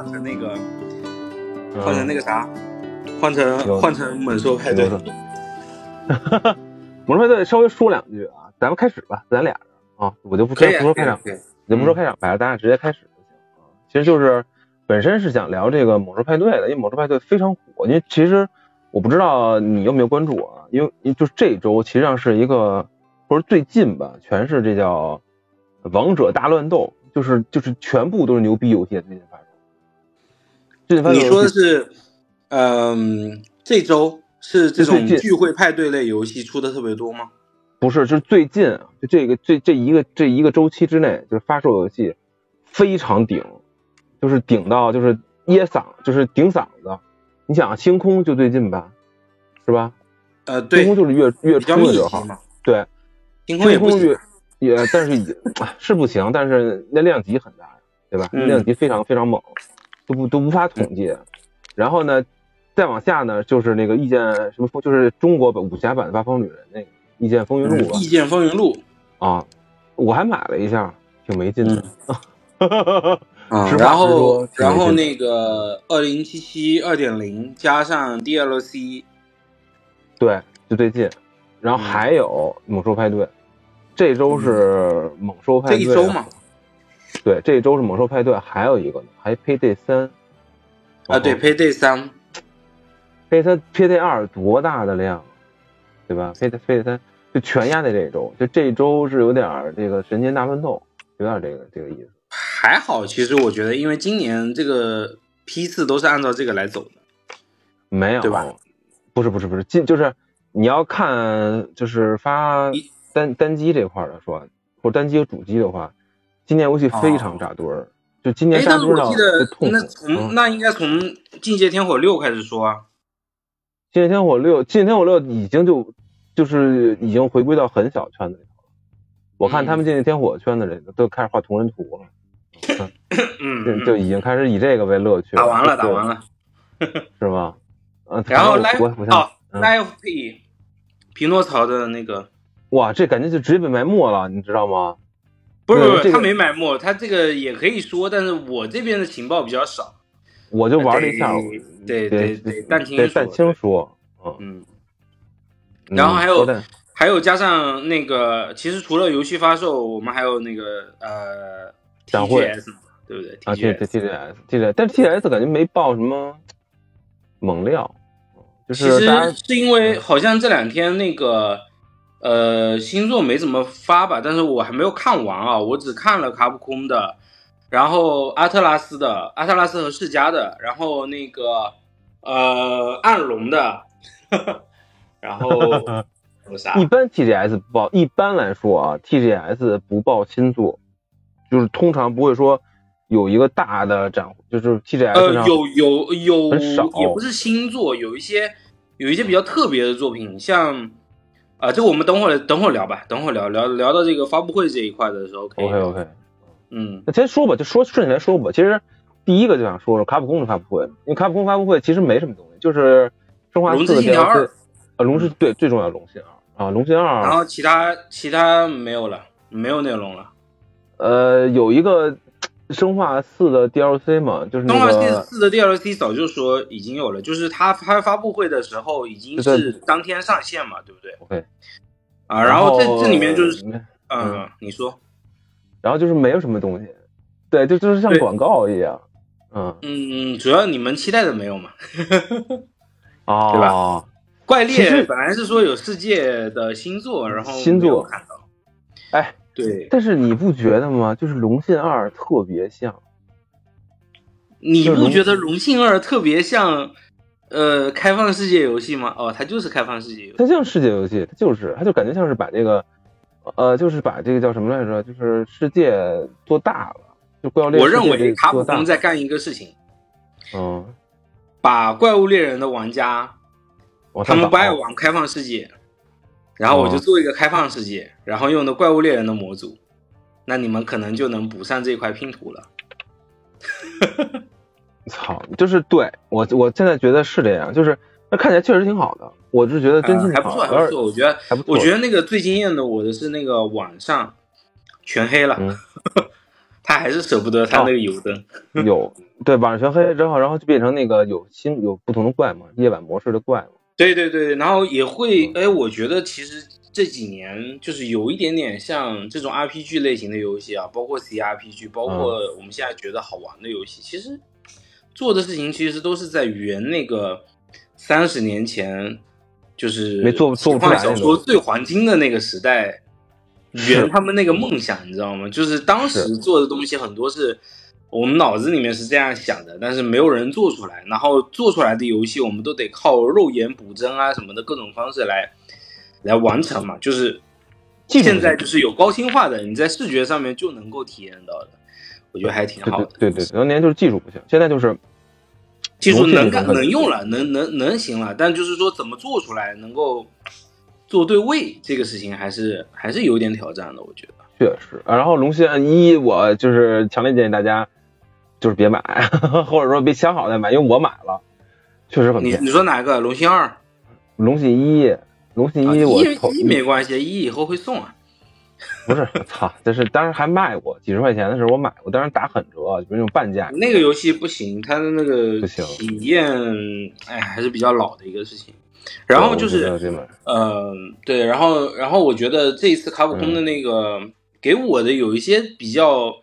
换成那个，换成那个啥，换成换成猛兽派对。猛兽派对稍微说两句啊，咱们开始吧，咱俩人啊，我就不先不说开场，就不说开场白了，咱俩直接开始就行啊。其实就是本身是想聊这个猛兽派对的，因为猛兽派对非常火，因为其实我不知道你有没有关注啊，因为就这周其实上是一个或者最近吧，全是这叫王者大乱斗。就是就是全部都是牛逼游戏最近。你说的是，嗯，这周是这种聚会派对类游戏出的特别多吗？不是，就是最近就这个这这一个这一个周期之内，就是发售游戏非常顶，就是顶到就是噎嗓，就是顶嗓子。你想，星空就最近吧，是吧？呃，对，星空就是月月初的时候，对，星空月。也，但是也 是不行，但是那量级很大呀，对吧？量级非常非常猛，都不都无法统计。然后呢，再往下呢，就是那个《意见》什么风，就是中国版武侠版的《八方旅人》那个《意见风云录》《意见风云录》啊，我还买了一下，挺没劲的。然后然后那个二零七七二点零加上 DLC，对，就最近。然后还有《猛兽派对》。这周是猛兽派对，这一周嘛，对，这一周是猛兽派对，还有一个呢，还 Payday 三啊，对，Payday 三，Payday 三，Payday 二多大的量，对吧？Payday Payday 三就全压在这一周，就这一周是有点这个神仙大乱斗，有点这个这个意思。还好，其实我觉得，因为今年这个批次都是按照这个来走的，没有对吧？不是不是不是，今就是你要看就是发。单单机这块的说，或者单机和主机的话，今年游戏非常扎堆儿。就今年杀多少？那从那应该从《进阶天火六》开始说啊，《境界天火六》《进阶天火六》已经就就是已经回归到很小圈子里头了。我看他们《进阶天火》圈子里都开始画同人图了，嗯，就已经开始以这个为乐趣。打完了，打完了，是吗？嗯，然后来哦，Life P，匹诺曹的那个。哇，这感觉就直接被埋没了，你知道吗？不是不是，他没埋没，他这个也可以说，但是我这边的情报比较少，我就玩了一下，对对对，但听但听说，嗯，然后还有还有加上那个，其实除了游戏发售，我们还有那个呃展会，对不对？啊，对对 T G S T G S，但是 T G S 感觉没爆什么猛料，就是其实是因为好像这两天那个。呃，星座没怎么发吧，但是我还没有看完啊，我只看了卡普空的，然后阿特拉斯的，阿特拉斯和世嘉的，然后那个呃暗龙的，然后有 啥？一般 TGS 不报，一般来说啊，TGS 不报星座，就是通常不会说有一个大的展，就是 TGS 呃有有有也不是星座，有一些有一些比较特别的作品，像。啊，这个我们等会儿等会儿聊吧，等会儿聊聊聊到这个发布会这一块的时候，OK OK，嗯，那先说吧，就说顺起来说吧。其实第一个就想说说卡普空的发布会，因为卡普空发布会其实没什么东西，就是生化四的 DLC，啊，龙之对最重要的龙信二。啊，龙信二，然后其他其他没有了，没有内容了，呃，有一个。生化四的 DLC 嘛，就是生化四的 DLC 早就说已经有了，就是他开发布会的时候已经是当天上线嘛，对不对？OK，啊，然后这这里面就是，嗯，你说，然后就是没有什么东西，对，就就是像广告一样，嗯。嗯，主要你们期待的没有嘛，哦，对吧？怪猎本来是说有世界的星座，然后星座看到，哎。对，但是你不觉得吗？就是《龙信二》特别像，你不觉得《龙信二》特别像呃开放世界游戏吗？哦，它就是开放世界游戏，它像世界游戏，它就是，它就感觉像是把这个呃，就是把这个叫什么来着？就是世界做大了，就怪物猎人。我认为卡普空在干一个事情，嗯，把怪物猎人的玩家，他们不爱玩开放世界。然后我就做一个开放世界，然后用的怪物猎人的模组，那你们可能就能补上这块拼图了。操，就是对我我现在觉得是这样，就是那看起来确实挺好的，我是觉得真心还不错，还不错。我觉得还不错我觉得那个最惊艳的我的是那个晚上全黑了，他还是舍不得他那个油灯。有，对，晚上全黑了之后，然后就变成那个有新有不同的怪嘛，夜晚模式的怪嘛。对对对，然后也会，哎，我觉得其实这几年就是有一点点像这种 RPG 类型的游戏啊，包括 CRPG，包括我们现在觉得好玩的游戏，其实做的事情其实都是在圆那个三十年前就是没做做不出来小说最黄金的那个时代，圆他们那个梦想，你知道吗？就是当时做的东西很多是。我们脑子里面是这样想的，但是没有人做出来。然后做出来的游戏，我们都得靠肉眼补帧啊什么的各种方式来来完成嘛。就是现在就是有高清化的，你在视觉上面就能够体验到的，我觉得还挺好的。对对，当年就是技术不行，现在就是技术能干能用了，能能能行了，但就是说怎么做出来能够做对位，这个事情还是还是有点挑战的，我觉得。确实，然后龙心一，我就是强烈建议大家。就是别买，或者说别想好再买，因为我买了，确实很你你说哪个？龙芯二、龙芯一、龙芯一，我一没关系，一以后会送啊。不是，我操！这是当时还卖过几十块钱的时候，我买过，当时打狠折，就是那种半价。那个游戏不行，它的那个体验，哎，还是比较老的一个事情。然后就是，嗯，对，然后然后我觉得这一次卡普空的那个给我的有一些比较。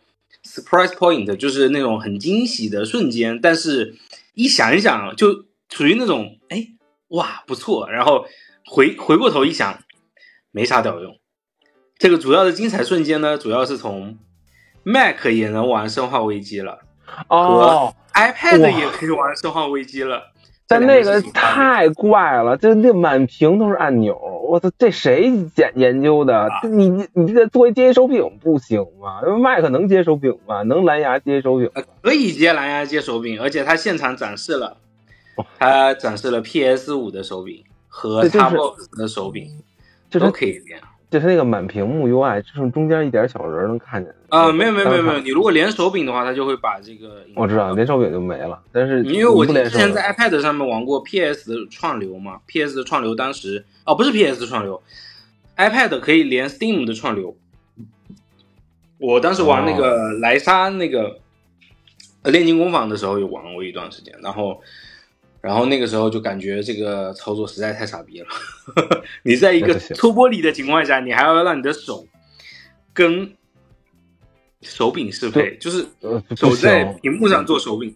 Surprise point 就是那种很惊喜的瞬间，但是一想一想就处于那种哎哇不错，然后回回过头一想没啥屌用。这个主要的精彩瞬间呢，主要是从 Mac 也能玩《生化危机》了，哦，iPad 也可以玩《生化危机》了。但那个太怪了，就那满屏都是按钮，我操，这谁研研究的？你你你这作为接手柄不行吗？麦克能接手柄吗？能蓝牙接手柄？可以接蓝牙接手柄，而且他现场展示了，他展示了 PS 五的手柄和 Xbox 的手柄，这都可以连。就是那个满屏幕 UI，就剩中间一点小人能看见。啊，没有没有没有没有，你如果连手柄的话，它就会把这个。我知道，连手柄就没了。但是因为我之前在 iPad 上面玩过 PS 的串流嘛，PS 的串流当时哦不是 PS 的串流，iPad 可以连 Steam 的串流。我当时玩那个莱莎那个炼金工坊的时候，有玩过一段时间，然后。然后那个时候就感觉这个操作实在太傻逼了。你在一个抽玻璃的情况下，你还要让你的手跟手柄适配，就是手在屏幕上做手柄，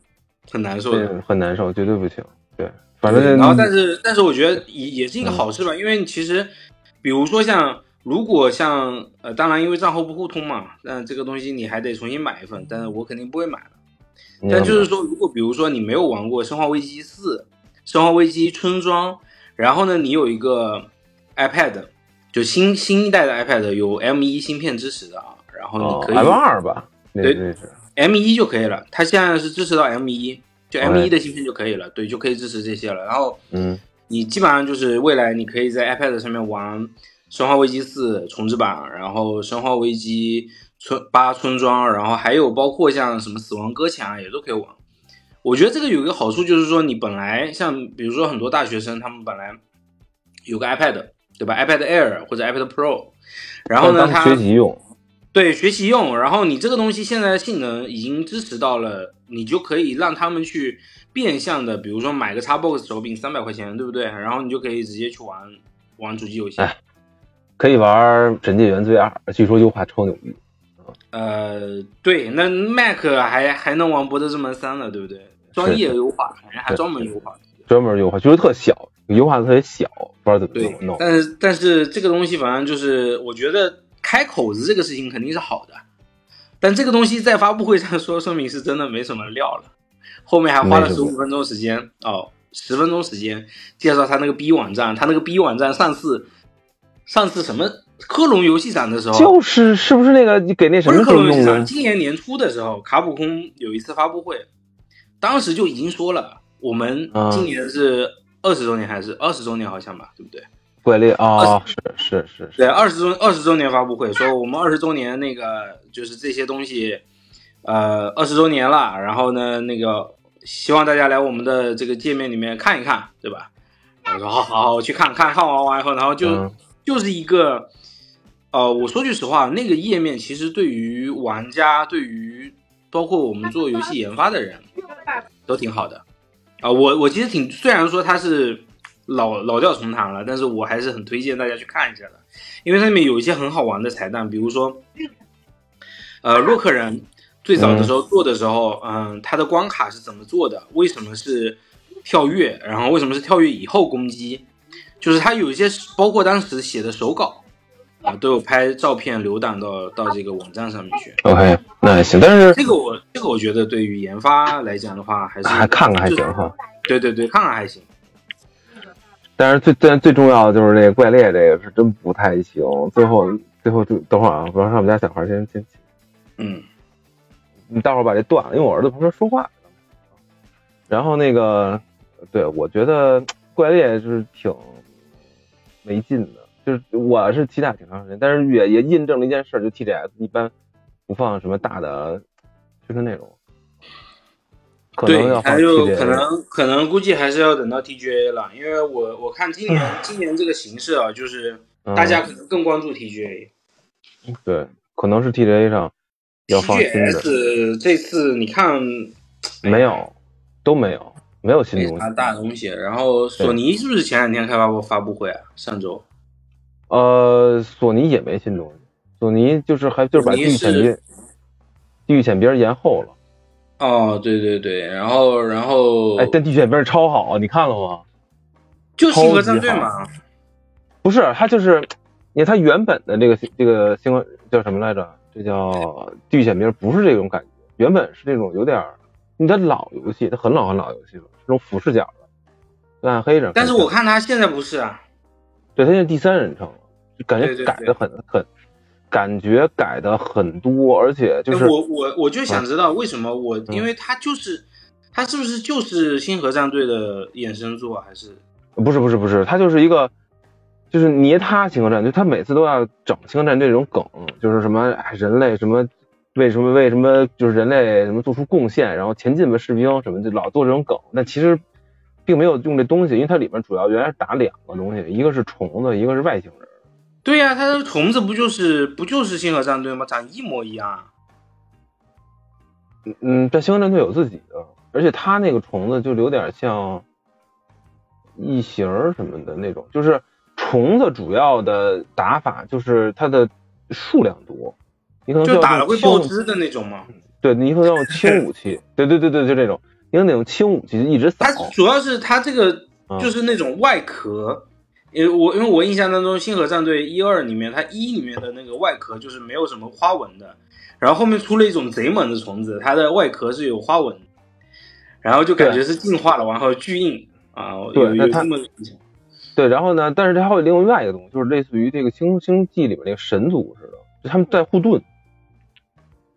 很难受的，很难受，绝对不行。对，反正然后但是但是我觉得也也是一个好事吧，因为其实比如说像如果像呃，当然因为账号不互通嘛，那这个东西你还得重新买一份，但是我肯定不会买了。但就是说，如果比如说你没有玩过《生化危机四》《生化危机村庄》，然后呢，你有一个 iPad，就新新一代的 iPad 有 M 一芯片支持的啊，然后你可以 M 二吧？对 M 一就可以了，它现在是支持到 M 一，就 M 一的芯片就可以了，对，就可以支持这些了。然后，嗯，你基本上就是未来你可以在 iPad 上面玩《生化危机四》重置版，然后《生化危机》。村八村庄，然后还有包括像什么死亡搁浅啊，也都可以玩。我觉得这个有一个好处，就是说你本来像比如说很多大学生，他们本来有个 iPad，对吧？iPad Air 或者 iPad Pro，然后呢，他学习用，对学习用。然后你这个东西现在性能已经支持到了，你就可以让他们去变相的，比如说买个 Xbox 手柄三百块钱，对不对？然后你就可以直接去玩玩主机游戏，可以玩《神界原罪二》，据说优化超牛逼。呃，对，那 Mac 还还能玩《博德之门三》了，对不对？专业优化，人家还专门优化，专门优化，就是特小，优化的特别小，不知道怎么弄。但是但是这个东西反正就是，我觉得开口子这个事情肯定是好的，但这个东西在发布会上说，说明是真的没什么料了。后面还花了十五分钟时间哦，十分钟时间介绍他那个 B 网站，他那个 B 网站上次上次什么？克隆游戏展的时候，就是是不是那个你给那什么克隆游戏展？今年年初的时候，卡普空有一次发布会，当时就已经说了，我们今年是二十周年还是二十周年，好像吧，对不对？怪猎啊，是是是，对，二十周二十周年发布会说我们二十周年那个就是这些东西，呃，二十周年了，然后呢，那个希望大家来我们的这个界面里面看一看，对吧？我说好好好，我去看看看完完以后，然后就就是一个。呃，我说句实话，那个页面其实对于玩家，对于包括我们做游戏研发的人，都挺好的。啊，我我其实挺，虽然说它是老老调重弹了，但是我还是很推荐大家去看一下的，因为它里面有一些很好玩的彩蛋，比如说，呃，洛克人最早的时候做的时候，嗯，它的关卡是怎么做的？为什么是跳跃？然后为什么是跳跃以后攻击？就是他有一些包括当时写的手稿啊，都有拍照片留档到到这个网站上面去。OK，那还行，但是这个我这个我觉得对于研发来讲的话，还是还看看还行哈。对对对，看看还行。但是最但最重要的就是这个怪猎这个是真不太行。最后最后就等会儿啊，不让我们家小孩先先。嗯，你待会儿把这断了，因为我儿子不是说话。然后那个，对我觉得怪猎就是挺没劲的，就是我是期待挺长时间，但是也也印证了一件事，就 TGS 一般不放什么大的宣传内容。对，还有可能可能估计还是要等到 TGA 了，因为我我看今年 今年这个形势啊，就是大家可能更关注 TGA。对，可能是 TGA 上要放新的。这次你看没有，都没有，没有新东西。大东西。然后索尼是不是前两天开发过发布会啊？上周？呃，索尼也没新东西，索尼就是还就是把地狱潜兵地狱潜兵延后了。哦，对对对，然后然后，哎，但地选兵超好，你看了吗？就星河战队嘛，不是，他就是，因为他原本的这个这个星河叫什么来着？这叫地狱潜兵，不是这种感觉，原本是这种有点，你的老游戏，它很老很老游戏了，这种俯视角的，暗黑着。但是我看它现在不是啊，对它现在第三人称感觉改的很很。感觉改的很多，而且就是我我我就想知道为什么我，因为他就是他是不是就是星河战队的衍生作还是？不是不是不是，他就是一个就是捏他星河战队，他每次都要整星河战队这种梗，就是什么人类什么为什么为什么就是人类什么做出贡献，然后前进吧士兵什么就老做这种梗，但其实并没有用这东西，因为它里面主要原来是打两个东西，一个是虫子，一个是外星人。对呀，他的虫子不就是不就是星河战队吗？长一模一样。嗯嗯，但星河战队有自己的，而且他那个虫子就有点像异形什么的那种，就是虫子主要的打法就是它的数量多，你可能就打了会爆汁的那种吗？对，你可能要用轻武器，对对对对，就这种，因为那种轻武器一直扫。它主要是它这个就是那种外壳。因为我因为我印象当中，《星河战队》一二里面，它一里面的那个外壳就是没有什么花纹的，然后后面出了一种贼猛的虫子，它的外壳是有花纹，然后就感觉是进化了，然后巨硬啊，有有这么对，然后呢，但是它还有另外一个东西，就是类似于这个《星星际》里面那个神族似的，就他们带护盾，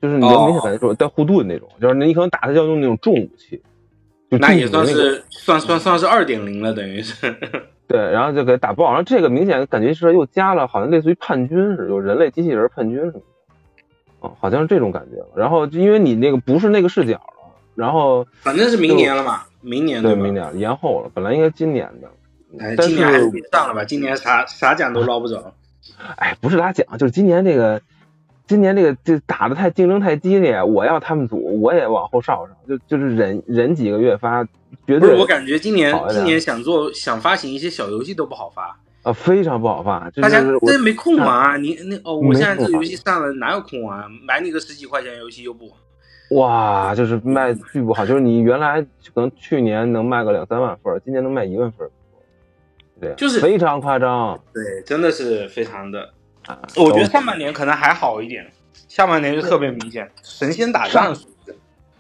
就是你能明显感觉出带护盾那种，就是你可能打他要用那种重武器，那也算是算算算是二点零了，等于是。对，然后就给打爆，然后这个明显感觉是又加了，好像类似于叛军似的，有人类机器人叛军什么的，哦，好像是这种感觉。然后就因为你那个不是那个视角了，然后反正是明年了嘛，明年对，明年延后了，本来应该今年的，哎，今年还是别上了吧，今年啥啥奖都捞不着。哎，不是拿奖，就是今年这个。今年这个这打的太竞争太激烈，我要他们组，我也往后稍稍，就就是忍忍几个月发，绝对。我感觉今年今年想做想发行一些小游戏都不好发啊，非常不好发。大家真没空玩啊！你那哦，我现在这游戏上了，哪有空玩？买你个十几块钱游戏又不玩。哇，就是卖巨不好，就是你原来可能去年能卖个两三万份，今年能卖一万份，对，就是非常夸张。对，真的是非常的。我觉得上半年可能还好一点，下半年就特别明显，神仙打仗。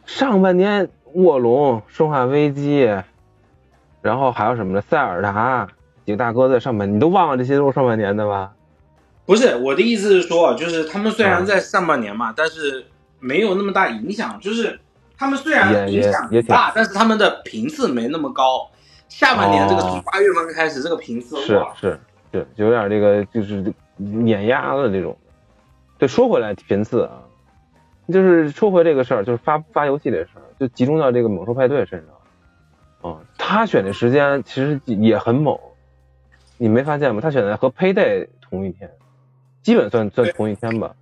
上半年卧龙、生化危机，然后还有什么呢？塞尔达几个大哥在上半年，你都忘了这些都是上半年的吧？不是，我的意思是说，就是他们虽然在上半年嘛，但是没有那么大影响。就是他们虽然影响大，但是他们的频次没那么高。下半年这个从八月份开始，这个频次是是是，有点这个就是。碾压的这种，对，说回来频次啊，就是说回这个事儿，就是发发游戏这事儿，就集中到这个猛兽派对身上啊。他选的时间其实也很猛，你没发现吗？他选的和 Payday 同一天，基本算算同一天吧。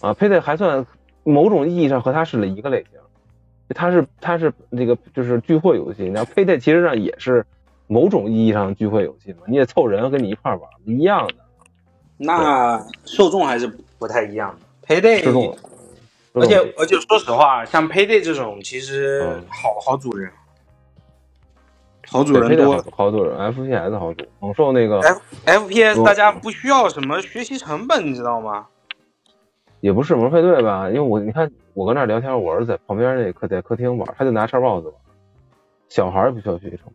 啊，Payday 还算某种意义上和他是一个类型，它是它是那个就是聚会游戏，然后 Payday 其实上也是某种意义上聚会游戏嘛，你也凑人跟你一块玩，一样的。那受众还是不太一样的，Payday。受众。而且而且说实话，像 Payday 这种其实好好主人，好主人多，好主人，FPS 好主，猛兽那个 F FPS 大家不需要什么学习成本，你知道吗？也不是魔配对吧？因为我你看我跟那聊天，我儿子在旁边那客在客厅玩，他就拿叉 box 玩，小孩不需要学习成本，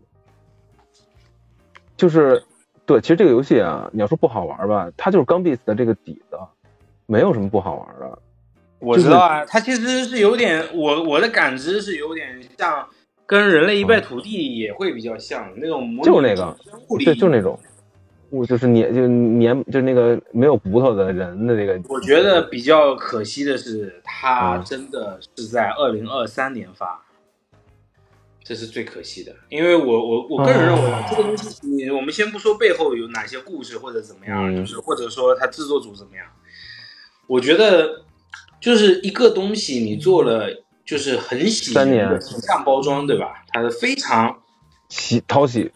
就是对，其实这个游戏啊，你要说不好玩吧，它就是钢 b e a s 的这个底子，没有什么不好玩的。我知道啊，它其实是有点，我我的感知是有点像，跟人类一败涂地也会比较像那种模就是那个，对，就是那种，我就是粘就粘就那个没有骨头的人的那个。我觉得比较可惜的是，它真的是在二零二三年发，这是最可惜的。因为我我我个人认为这个东西，你我们先不说背后有哪些故事或者怎么样，就是或者说它制作组怎么样，我觉得。就是一个东西，你做了就是很喜的形象包装，对吧？它是非常喜讨喜，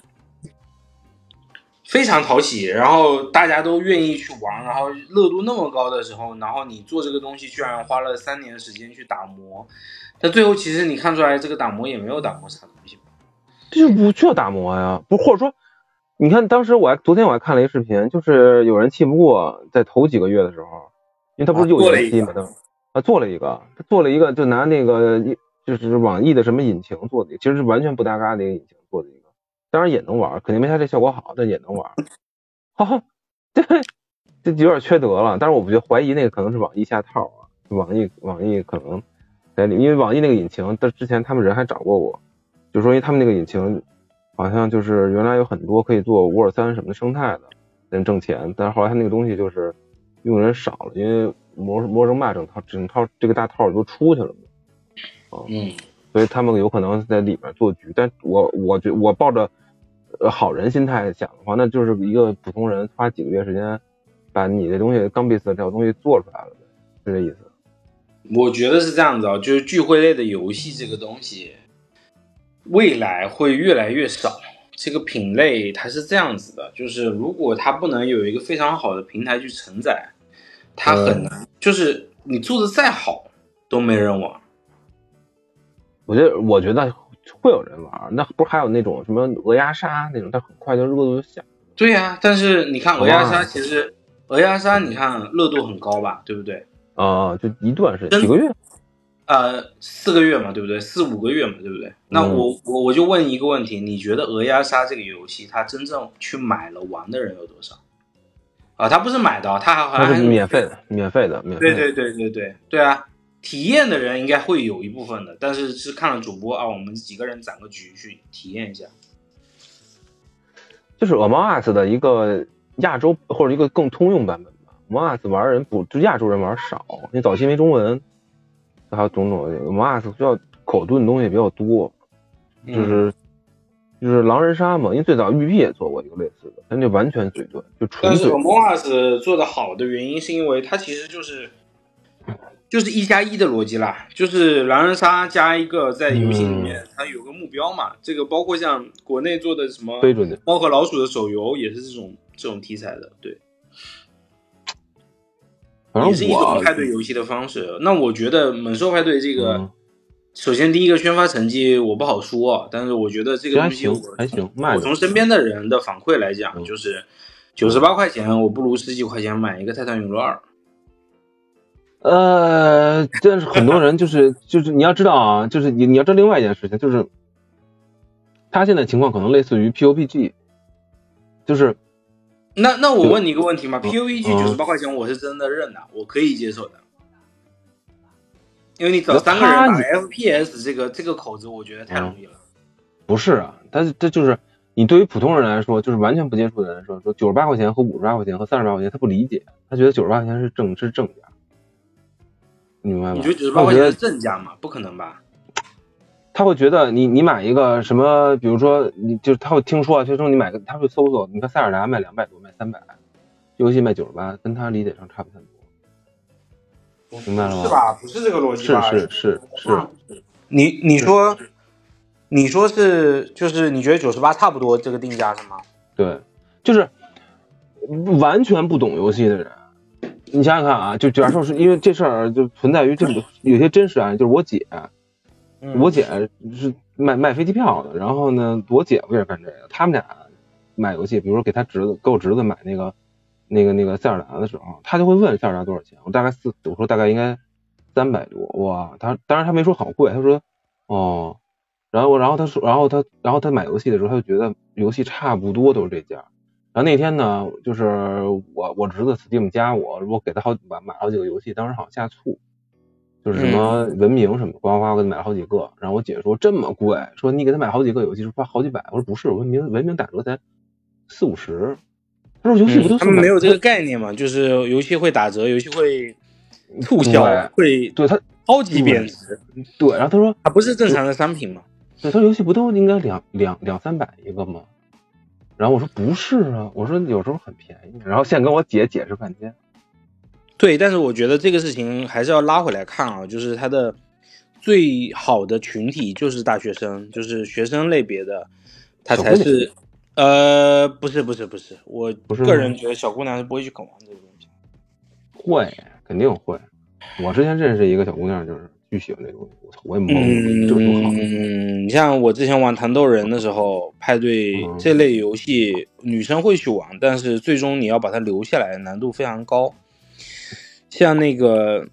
非常讨喜，然后大家都愿意去玩，然后热度那么高的时候，然后你做这个东西居然花了三年时间去打磨，但最后其实你看出来这个打磨也没有打磨啥东西，这就不需要打磨呀，不或者说，你看当时我还昨天我还看了一个视频，就是有人气不过，在头几个月的时候，因为他不是又延期嘛，他他做了一个，他做了一个，就拿那个就是网易的什么引擎做的，其实是完全不搭嘎的一个引擎做的一个，当然也能玩，肯定没他这效果好，但也能玩。哈，这这有点缺德了，但是我不觉得怀疑那个可能是网易下套啊，网易网易可能在里，因为网易那个引擎，但之前他们人还找过我，就说因为他们那个引擎好像就是原来有很多可以做五二三什么的生态的，能挣钱，但是后来他那个东西就是用人少了，因为。魔魔兽骂整套整套这个大套都出去了嘛，啊，嗯，所以他们有可能在里面做局，但我我觉我抱着呃好人心态想的话，那就是一个普通人花几个月时间把你这东西刚贝斯这套东西做出来了，是这意思？我觉得是这样子啊，就是聚会类的游戏这个东西，未来会越来越少。这个品类它是这样子的，就是如果它不能有一个非常好的平台去承载。它很难，就是你做的再好都没人玩。我觉得，我觉得会有人玩。那不是还有那种什么鹅鸭杀那种，它很快就热度就下。对呀，但是你看鹅鸭杀，其实鹅鸭杀你看热度很高吧，对不对？啊，就一段时间，几个月？呃，四个月嘛，对不对？四五个月嘛，对不对？那我我我就问一个问题，你觉得鹅鸭杀这个游戏，它真正去买了玩的人有多少？啊，他不是买的，他还好像是免费的，免费的，免费。对对对对对对啊！体验的人应该会有一部分的，但是是看了主播啊，我们几个人攒个局去体验一下。就是 Among Us 的一个亚洲或者一个更通用版本吧。Among Us 玩人不就亚洲人玩少，因为早期没中文，还有种种 Us 需要口遁的东西比较多，就是。就是狼人杀嘛，因为最早玉碧也做过一个类似的，但就完全嘴遁，就纯。但是 Us 做的好的原因是因为它其实就是就是一加一的逻辑啦，就是狼人杀加一个在游戏里面它有个目标嘛，这个包括像国内做的什么猫和老鼠的手游也是这种这种题材的，对，也是一种派对游戏的方式。那我觉得猛兽派对这个。首先，第一个宣发成绩我不好说，但是我觉得这个东西还行，我从身边的人的反馈来讲，就是九十八块钱，我不如十几块钱买一个泰坦陨落二。呃，但是很多人就是就是你要知道啊，就是你你要知道另外一件事情，就是他现在情况可能类似于 PUBG，就是那那我问你一个问题嘛，PUEG 九十八块钱我是真的认的，我可以接受的。因为你找三个人打 FPS 这个这个口子，我觉得太容易了。不是啊，但是这就是你对于普通人来说，就是完全不接触的人来说说九十八块钱和五十八块钱和三十八块钱，他不理解，他觉得九十八块钱是正是正价，你明白吗？你觉得九十八块钱是正价吗？不可能吧？他会觉得你你买一个什么，比如说你就是他会听说啊，就说你买个，他会搜索，你看塞尔达卖两百多，卖三百，游戏卖九十八，跟他理解上差不太多，明白了吗？是吧？不是这个逻辑吧？是是是是。你你说，你说是就是你觉得九十八差不多这个定价是吗？对，就是完全不懂游戏的人，你想想看啊，就假如说是因为这事儿就存在于这个有些真实案例，就是我姐，我姐是卖卖飞机票的，然后呢，我姐夫也是干这个，他们俩买游戏，比如说给他侄子给我侄子买那个那个那个塞尔达的时候，他就会问塞尔达多少钱，我大概四，我说大概应该。三百多哇，他当然他没说好贵，他说哦，然后然后他说，然后他然后他买游戏的时候，他就觉得游戏差不多都是这价。然后那天呢，就是我我侄子 Steam 加我，我给他好买买好几个游戏，当时好像下促，就是什么文明什么，呱呱呱给他买了好几个。然后我姐说这么贵，说你给他买好几个游戏是花好几百，我说不是，文明文明打折才四五十。他说游戏不都他们没有这个概念嘛，就是游戏会打折，游戏会。促销会对他超级贬值，对，然后他说它不是正常的商品嘛？对，他说游戏不都应该两两两三百一个吗？然后我说不是啊，我说有时候很便宜。然后现在跟我姐解释半天。对，但是我觉得这个事情还是要拉回来看啊，就是它的最好的群体就是大学生，就是学生类别的，他才是呃，不是不是不是，我个人觉得小姑娘是不会去啃王这个东西。会。肯定会，我之前认识一个小姑娘，就是巨喜欢那东西，我操，我也懵，就多好。嗯，你像我之前玩糖豆人的时候，派对这类游戏，女生会去玩，但是最终你要把它留下来，难度非常高。像那个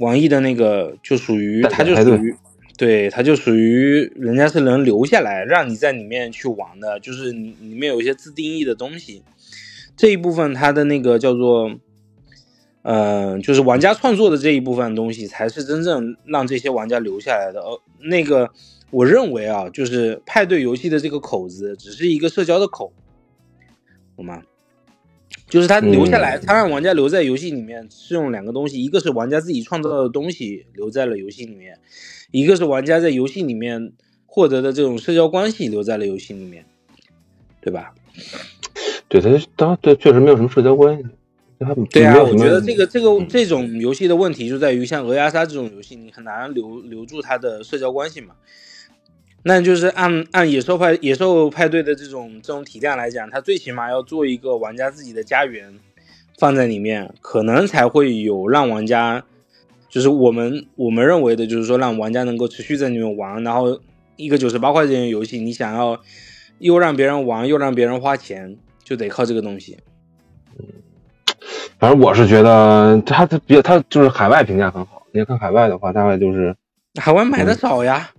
网易的那个，就属于它就属于，对，它就属于人家是能留下来，让你在里面去玩的，就是你里面有一些自定义的东西，这一部分它的那个叫做。嗯，就是玩家创作的这一部分东西，才是真正让这些玩家留下来的。呃，那个，我认为啊，就是派对游戏的这个口子，只是一个社交的口，懂吗？就是他留下来，他让玩家留在游戏里面，是用两个东西，一个是玩家自己创造的东西留在了游戏里面，一个是玩家在游戏里面获得的这种社交关系留在了游戏里面，对吧？对他，当对确实没有什么社交关系。对啊，我觉得这个这个这种游戏的问题就在于，像鹅鸭杀这种游戏，你很难留留住它的社交关系嘛。那就是按按野兽派野兽派对的这种这种体量来讲，它最起码要做一个玩家自己的家园放在里面，可能才会有让玩家，就是我们 我们认为的，就是说让玩家能够持续在里面玩。然后一个九十八块钱的游戏，你想要又让别人玩又让别人花钱，就得靠这个东西。反正我是觉得他他比他就是海外评价很好。你要看海外的话，大概就是海外买的少呀。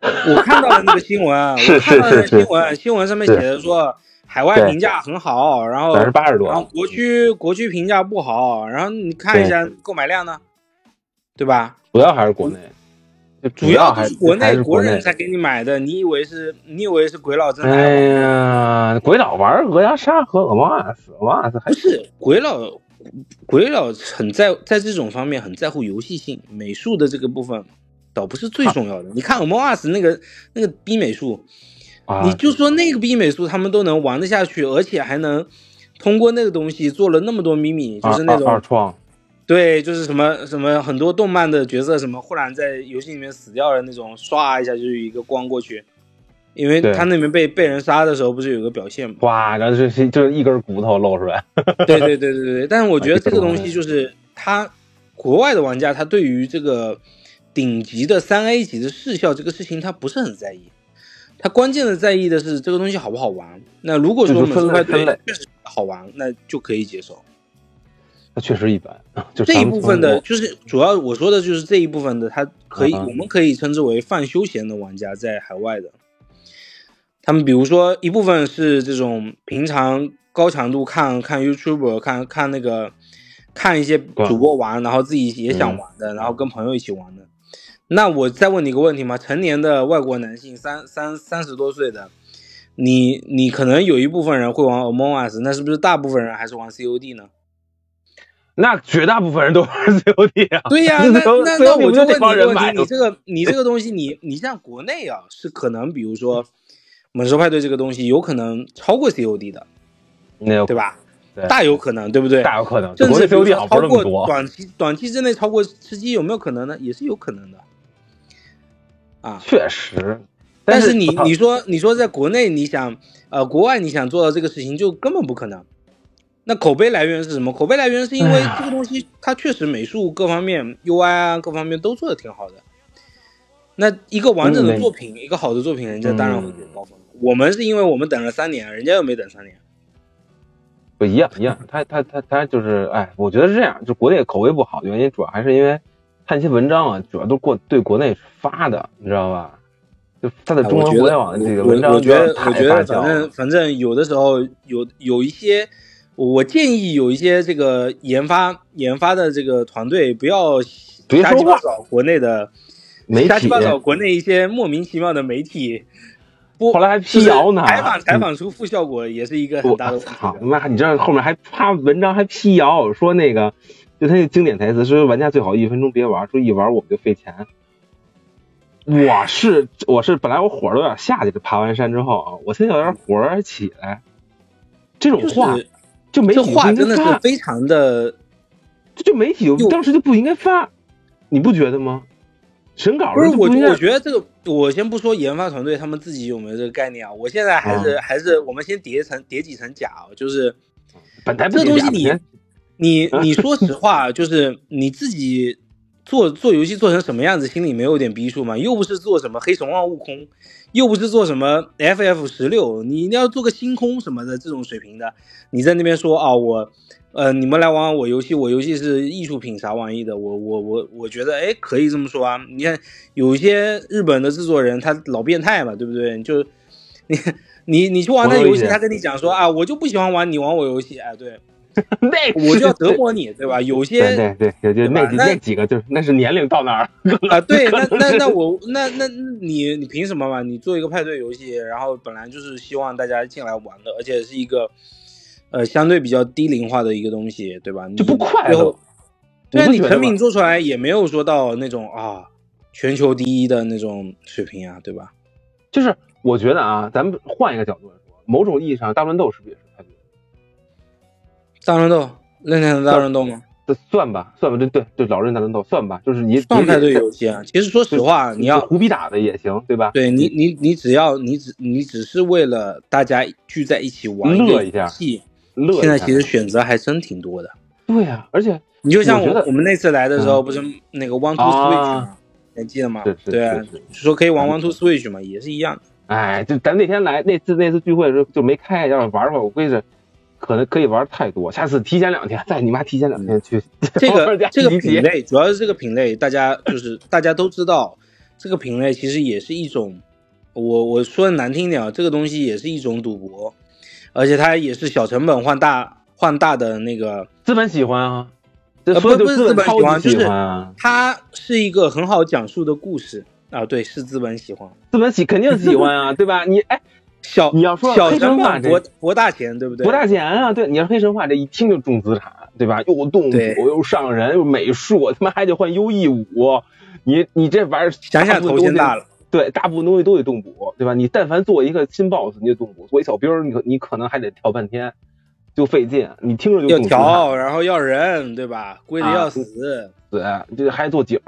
我看到了那个新闻，我看到了新闻，新闻上面写的说海外评价很好，然后百分之八十多，然后国区国区评价不好，然后你看一下购买量呢，对吧？主要还是国内。主要还是国内国人才给你买的，你以为是？你以为是鬼佬真的？哎呀，鬼佬玩鹅鸭杀和鹅妈死，鹅妈死还不是鬼佬？鬼佬很在在这种方面很在乎游戏性，美术的这个部分倒不是最重要的。你看《Among Us》那个那个逼美术，你就说那个逼美术他们都能玩得下去，而且还能通过那个东西做了那么多秘密，就是那种二创。对，就是什么什么很多动漫的角色，什么忽然在游戏里面死掉了那种，唰一下就是一个光过去，因为他那边被被人杀的时候不是有个表现吗？哇，然后就是就是一根骨头露出来。对对对对对，但是我觉得这个东西就是他国外的玩家，他对于这个顶级的三 A 级的视效这个事情他不是很在意，他关键的在意的是这个东西好不好玩。那如果说我们这块对确实好玩，那就可以接受。那确实一般，就这一部分的，就是主要我说的就是这一部分的，它可以，我们可以称之为泛休闲的玩家，在海外的，他们比如说一部分是这种平常高强度看看 YouTube，看看那个看一些主播玩，然后自己也想玩的，然后跟朋友一起玩的。那我再问你一个问题嘛，成年的外国男性，三三三十多岁的，你你可能有一部分人会玩 Among Us，那是不是大部分人还是玩 COD 呢？那绝大部分人都玩 COD 啊，对呀，那那那我就问你个问题，你这个你这个东西，你你像国内啊，是可能比如说猛兽派对这个东西有可能超过 COD 的，那对吧？对大有可能，对不对？大有可能，甚至 COD 说超过多。短期短期之内超过吃鸡有没有可能呢？也是有可能的。啊，确实，但是你你说你说在国内你想呃国外你想做到这个事情就根本不可能。那口碑来源是什么？口碑来源是因为这个东西它确实美术各方面 UI 啊各方面都做的挺好的。那一个完整的嗯作品，一个好的作品，人家当然会嗯给高分。我们是因为我们等了三年，人家又没等三年。不一样一样，他他他他就是，哎，我觉得是这样，就国内口碑不好的原因，主要还是因为看一些文章啊，主要都过对国内发的，你知道吧？就他的中文哎我觉得互联网的这个文章我觉得，太我觉得反正反正有的时候有有一些，我建议有一些这个研发研发的这个团队不要瞎鸡巴找国内的媒体瞎鸡巴找国内一些莫名其妙的媒体播，后来还辟谣呢采访采访出负效果也是一个很大的问题操的。妈！你知道后面还发文章还辟谣说那个，就他那经典台词说玩家最好一分钟别玩，说一玩我们就费钱。我是我是本来我火都有点下去了，爬完山之后啊，我现在有点火有点起来。这种就话是就媒体就不话真的是非常的，这就媒体就当时就不应该发，你不觉得吗？审稿不是我的就应该我觉得这个我先不说研发团队他们自己有没有这个概念啊，我现在还是、啊还是我们先叠一层叠几层甲啊，就是。本台不这个东西你解假你啊 你说实话，就是你自己做做游戏做成什么样子，心里没有点逼数吗？又不是做什么黑神话悟空，又不是做什么 FF 十六，你要做个星空什么的这种水平的，你在那边说啊我。呃，你们来玩玩我游戏，我游戏是艺术品啥玩意的，我我我我觉得，哎，可以这么说啊。你看，有一些日本的制作人，他老变态嘛，对不对？就 你你你去玩那游戏，他跟你讲说啊，我就不喜欢玩你玩我游戏，哎，对，那我就要折磨你，对吧？有些对对，就就那那那几个就是那是年龄到那儿，啊，对，那那那我那那那你你凭什么嘛？你做一个派对游戏，然后本来就是希望大家进来玩的，而且是一个呃相对比较低龄化的一个东西，对吧？你就不快乐。对啊，你成品做出来也没有说到那种啊全球第一的那种水平啊，对吧？就是我觉得啊，咱们换一个角度来说，某种意义上，大乱斗是不是也是？大乱斗，任天堂大乱斗吗？这算吧，算吧，对对对，老任大乱斗算吧，就是你状态对你游戏啊。其实说实话，你要胡逼打的也行，对吧？对你，你你只要你只你只是为了大家聚在一起玩个乐一下游戏，乐一下现在其实选择还真挺多的。对呀、而且你就像我我我们那次来的时候，嗯不是那个 One Two Switch 吗还记得吗对啊说可以玩 One Two Switch 嘛，也是一样的。哎，就咱那天来那次那次聚会的时候就没开，要是玩的话，我估计是可能可以玩太多，下次提前两天，再你妈提前两天去。这个这个品类主要是这个品类，大家就是大家都知道，这个品类其实也是一种，我我说的难听点啊，这个东西也是一种赌博，而且它也是小成本换大换大的那个，资本喜欢啊，这不不是资本喜欢就是它是一个很好讲述的故事啊，对，是资本喜欢。资本喜肯定喜欢啊，对吧？你哎，小你要说小黑神话这博博大钱，对不对？博大钱啊，对，你要黑神话这一听就重资产，对吧？又动对捕又上人又美术，他妈还得换优异舞，你你这玩意儿想想头先大了。对，大部分东西都得动补，对吧？你但凡做一个新 boss，你就动补；做一小兵，你可你可能还得调半天，就费劲。你听着就要调，然后要人，对吧？贵的啊要死。对，这还做景，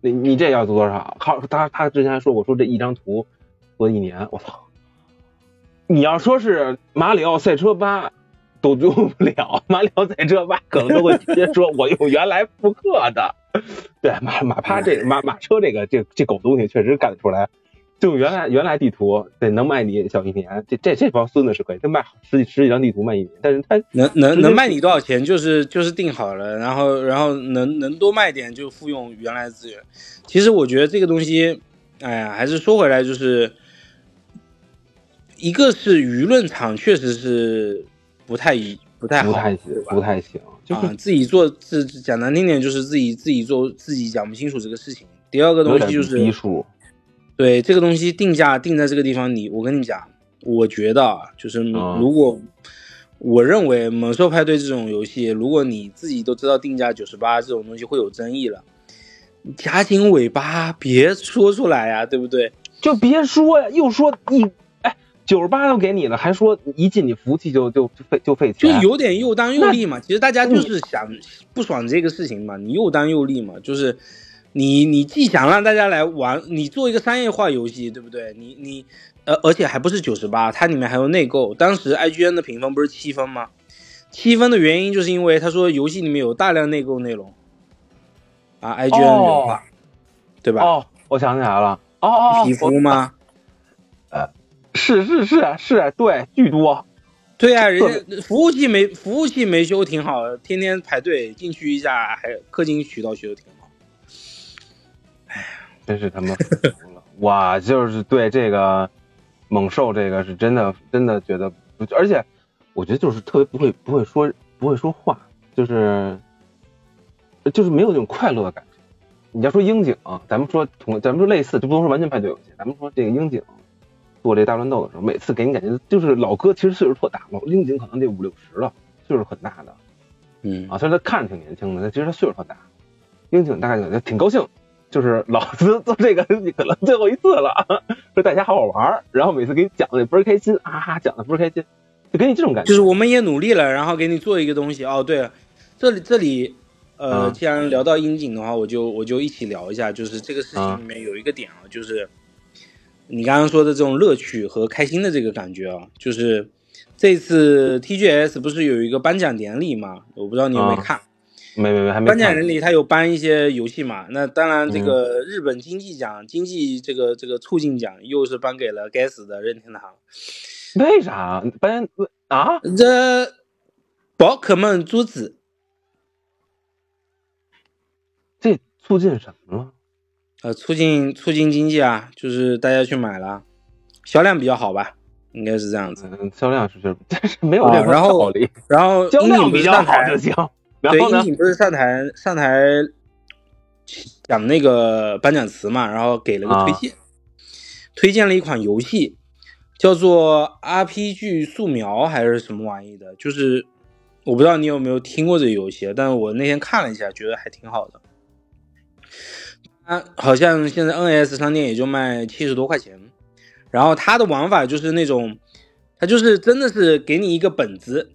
你你这要做多少？靠，他他之前还说我，说这一张图做一年，我操！你要说是马里奥赛车八都用不了，马里奥赛车八可能都会直接说我用原来复刻的。对，马马趴这马马车这个这这狗东西确实干得出来，就原来原来地图对能卖你小一年，这这这帮孙子是可以，他卖十几十几张地图卖一年，但是他能能能卖你多少钱，就是就是定好了，然后然后能能多卖点就复用原来资源。其实我觉得这个东西，哎呀，还是说回来就是，一个是舆论场确实是不太不太好，不太行不太行，就是啊，自己做自讲难听点，就是自己自己做自己讲不清楚这个事情。第二个东西就是低数。对这个东西定价定在这个地方，你我跟你讲，我觉得啊，就是嗯如果、我认为猛兽派对这种游戏，如果你自己都知道定价九十八这种东西会有争议了，你夹紧尾巴别说出来呀、对不对？就别说呀，又说你，哎，九十八都给你了，还说一进你服务器就就就费就费钱，就有点又当又立嘛。其实大家就是想不爽这个事情嘛，你又当又立嘛，就是你你既想让大家来玩，你做一个商业化游戏，对不对？你你呃，而且还不是九十八，它里面还有内购。当时 IGN 的评分不是七分吗？七分的原因就是因为他说游戏里面有大量内购内容啊，IGN 原话，对吧？哦，我想起来了，哦哦，皮肤吗？是是是是，对，巨多，对啊，人家服务器没服务器没修挺好，天天排队进去一下，还氪金渠道修的挺好。哎呀，真是他妈服了！我，就是对这个猛兽，这个是真的真的觉得，而且我觉得就是特别不会不会说不会说话，就是就是没有那种快乐的感觉。你要说樱井，咱们说同咱们说类似，就不能说完全派对游戏，咱们说这个樱井。做这大乱斗的时候，每次给你感觉就是老哥其实岁数特大，老樱井可能得五六十了，岁数很大的，嗯啊，虽然他看着挺年轻的，但其实他岁数特大。樱井大概感觉挺高兴，就是老子做这个可能最后一次了，说大家好好玩，然后每次给你讲的也倍儿开心啊，讲的倍儿开心，就给你这种感觉。就是我们也努力了，然后给你做一个东西。哦，对了，这里这里，呃，既然聊到樱井的话，我就我就一起聊一下，就是这个事情里面有一个点啊，就是。你刚刚说的这种乐趣和开心的这个感觉啊，就是这次 TGS 不是有一个颁奖典礼嘛？我不知道你有没有看？没没没，还没。颁奖典礼他有颁一些游戏嘛？那当然，这个日本经济奖、经济这个这个促进奖又是颁给了该死的任天堂。为啥颁啊？这宝可梦珠子，这促进什么了？呃，促进促进经济啊，就是大家去买了，销量比较好吧，应该是这样子。嗯，销量是是，但是没有任何道理。然后 销量比较好就行。对，樱井不是上台上台讲那个颁奖词嘛，然后给了个推荐，推荐了一款游戏，叫做 RPG 素描还是什么玩意的，就是我不知道你有没有听过这个游戏，但是我那天看了一下，觉得还挺好的。它好像现在 NS 商店也就卖七十多块钱，然后它的玩法就是那种，它就是真的是给你一个本子，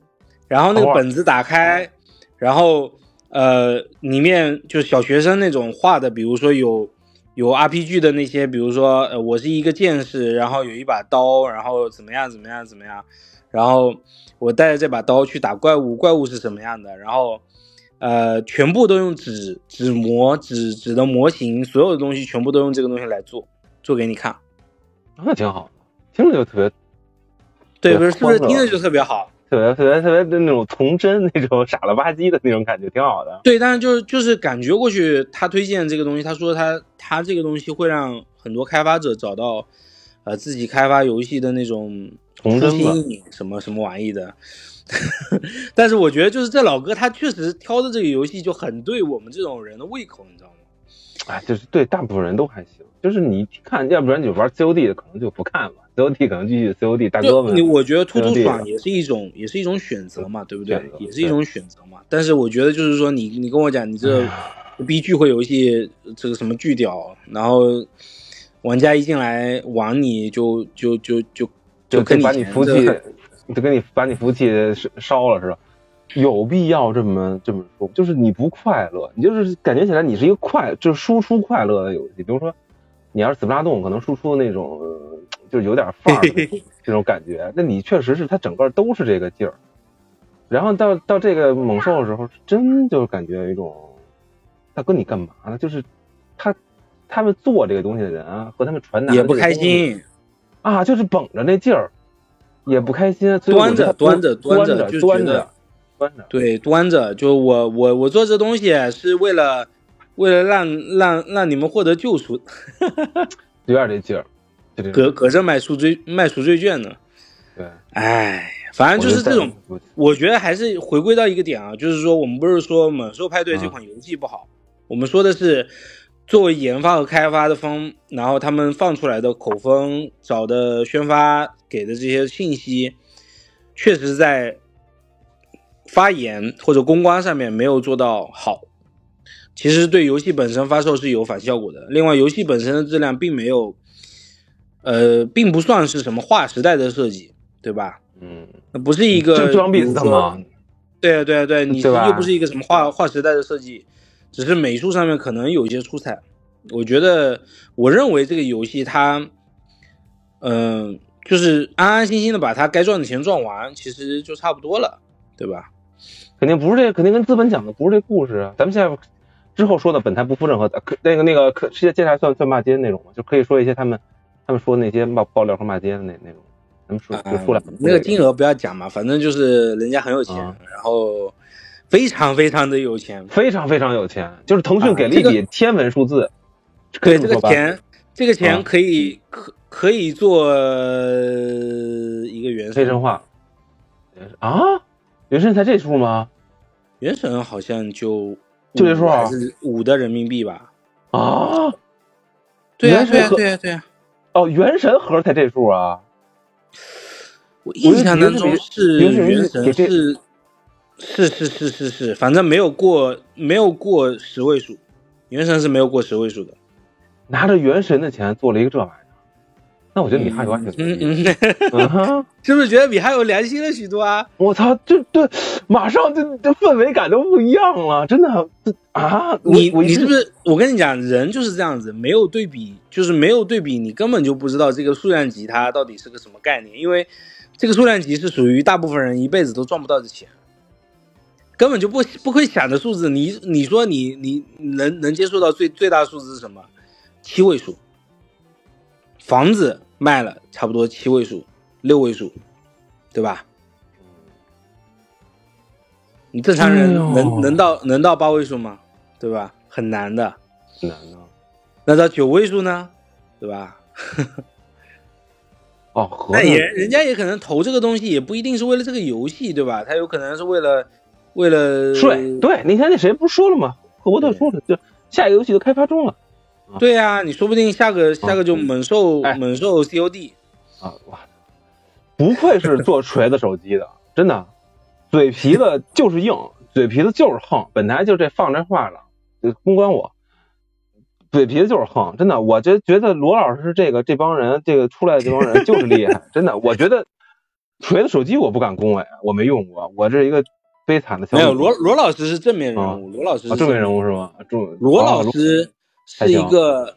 然后那个本子打开，然后呃里面就小学生那种画的，比如说有有 RPG 的那些，比如说呃我是一个剑士，然后有一把刀，然后怎么样怎么样怎么样，然后我带着这把刀去打怪物，怪物是什么样的，然后。呃，全部都用纸纸模纸纸的模型，所有的东西全部都用这个东西来做，做给你看，那挺好，听着就特别，对，不是是不是听着就特别好，特别特别特别的那种童真，那种傻了吧唧的那种感觉，挺好的。对，但是就是就是感觉过去，他推荐这个东西，他说他他这个东西会让很多开发者找到，呃，自己开发游戏的那种童真什么什么玩意的。但是我觉得，就是这老哥他确实挑的这个游戏就很对我们这种人的胃口，你知道吗？哎，就是对大部分人都还行。就是你看，要不然你玩 COD 的可能就不看了，COD 可能继续 COD。大哥们，你我觉得突突爽也是一种，也是一种选择嘛，对不对？也是一种选择嘛。但是我觉得，就是说你你跟我讲，你这逼聚会游戏这个什么巨屌，然后玩家一进来玩你就就就就就跟把你服务器。就给你把你服务器烧烧了似的，有必要这么这么说？就是你不快乐，你就是感觉起来你是一个快，就是输出快乐的游戏。比如说，你要是斯普拉动，可能输出那种就是有点范儿 这种感觉。那你确实是它整个都是这个劲儿。然后到到这个猛兽的时候，真就感觉有一种，大哥你干嘛呢？就是他他们做这个东西的人啊，和他们传达也不开心啊，就是绷着那劲儿。也不开心，端着端着端着就觉得，端着对端着，就我我我做这东西是为了为了让让让你们获得救赎，有点这劲儿，隔隔着卖赎罪卖赎罪券呢。对，哎，反正就是这种，我觉得还是回归到一个点啊，就是说我们不是说猛兽派对这款游戏不好，我们说的是。作为研发和开发的方，然后他们放出来的口风、找的宣发、给的这些信息，确实在发言或者公关上面没有做到好。其实对游戏本身发售是有反效果的。另外，游戏本身的质量并没有呃，并不算是什么划时代的设计，对吧？嗯，那不是一个装逼的吗？对啊，对啊，对，你又不是一个什么划划时代的设计，只是美术上面可能有些出彩。我觉得，我认为这个游戏它，嗯，就是安安心心的把它该赚的钱赚完，其实就差不多了，对吧？肯定不是这，肯定跟资本讲的不是这故事啊。咱们现在之后说的，本台不负任何的，可那个那个可世界接下来算算骂街那种吗？就可以说一些他们他们说那些爆爆料和骂街的那那种。咱们说就说两那个金额不要讲嘛，反正就是人家很有钱，然后非常非常的有钱，非常非常有钱，就是腾讯给了一笔天文数字。对这个钱，这个钱可以可可以做一个原神化，啊，原神才这数吗？原神好像就就这数啊是五的人民币吧？啊，对呀对呀对呀对呀，哦，原神盒才这数啊？我印象当中是原神是是是是是是，反正没有过没有过十位数，原神是没有过十位数的。拿着原神的钱做了一个这玩意儿，那我觉得米哈游还挺嗯嗯，是不是觉得米哈游良心了许多啊？我操，这这马上这这氛围感都不一样了，真的啊！你你是不是？我跟你讲，人就是这样子，没有对比就是没有对比，你根本就不知道这个数量级它到底是个什么概念，因为这个数量级是属于大部分人一辈子都赚不到的钱，根本就不不会想的数字。你你说你你能能接受到最最大数字是什么？七位数，房子卖了差不多七位数、六位数，对吧？你正常人能能到能到八位数吗？对吧？很难的，难的。那到九位数呢？对吧？哦，那也人家也可能投这个东西，也不一定是为了这个游戏，对吧？他有可能是为了为了税。对，那天那谁不是说了吗？赫伯特说了，就下一个游戏都开发中了。对呀，你说不定下个下个就猛兽猛兽 COD 啊！哇，不愧是做锤子手机的，真的，嘴皮子就是硬，嘴皮子就是横。本来就这放这话了，公关我，嘴皮子就是横，真的。我觉觉得罗老师这个这帮人，这个出来的这帮人就是厉害，真的。我觉得锤子手机我不敢恭维，我没用过，我这是一个悲惨的。没有罗罗老师是正面人物，罗老师是正面人物是吗？正罗老师。是一个，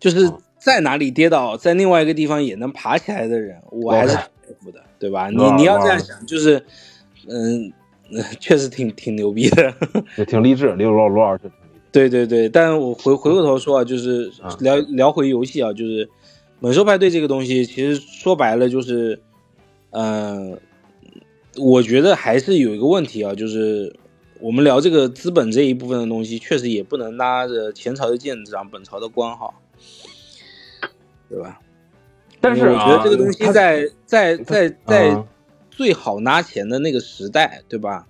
就是在哪里跌倒，在另外一个地方也能爬起来的人，我还是 佩服的，对吧？你你要这样想，就是，嗯，确实挺挺牛逼的，也挺励志。刘罗罗老师，对对对。但我回回过头说啊，就是聊聊回游戏啊，就是猛兽派对这个东西，其实说白了就是，嗯，我觉得还是有一个问题啊，就是。我们聊这个资本这一部分的东西，确实也不能拉着前朝的剑长，本朝的官哈，对吧？但是我觉得这个东西在在在在最好拿钱的那个时代，对吧？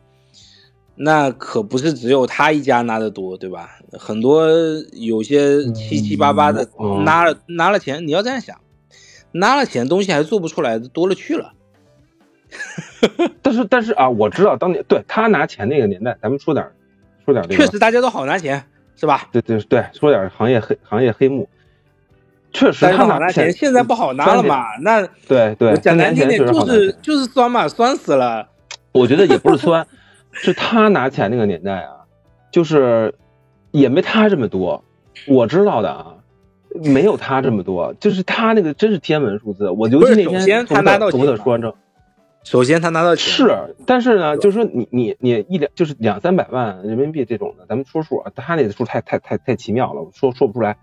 那可不是只有他一家拿的多，对吧？很多有些七七八八的拿了拿了钱，你要这样想，拿了钱东西还做不出来的多了去了。但是但是啊，我知道当年对他拿钱那个年代，咱们说点说点这个确实大家都好拿钱，是吧？对对对，说点行业黑行业黑幕，确实他拿钱，现在不好拿了嘛？那对对，讲难听点就是就是酸嘛，酸死了。我觉得也不是酸，是他拿钱那个年代啊，就是也没他这么多。我知道的啊，没有他这么多，就是他那个真是天文数字。我尤其那天他拿到钱说完之后。首先，他拿到钱是，但是呢，就是说你你你一两就是两三百万人民币这种的，咱们说数啊，他那个数太太太太奇妙了，说说不出来。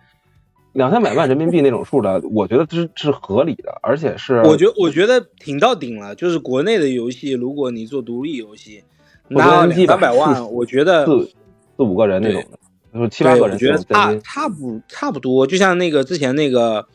两三百万人民币那种数的，我觉得是是合理的，而且是我觉我觉得挺到顶了。就是国内的游戏，如果你做独立游戏，拿两三百万，我觉得四四五个人那种的，七八个人，我觉得差差不差不多。就像那个之前那个。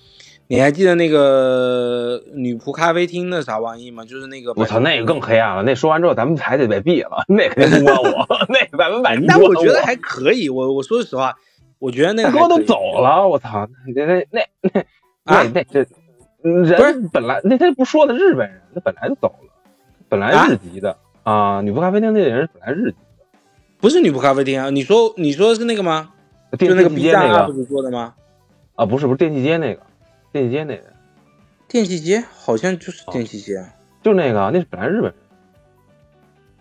你还记得那个女仆咖啡厅的啥玩意吗？就是那个我操，那个更黑暗了。那说完之后，咱们还得被毙了。那肯定不关我，那百分百。但我觉得还可以。我我说实话，我觉得那哥都走了。我操，那那那那那那这人本来那他不说的日本人，那本来就走了，本来日籍的啊。女仆咖啡厅那人本来日籍的，不是女仆咖啡厅啊？你说你说的是那个吗？就那个 B 站 UP 主做的吗？啊，不是不是电器街那个。电器街那个电器街好像就是电器街，就那个，那是本来日本人。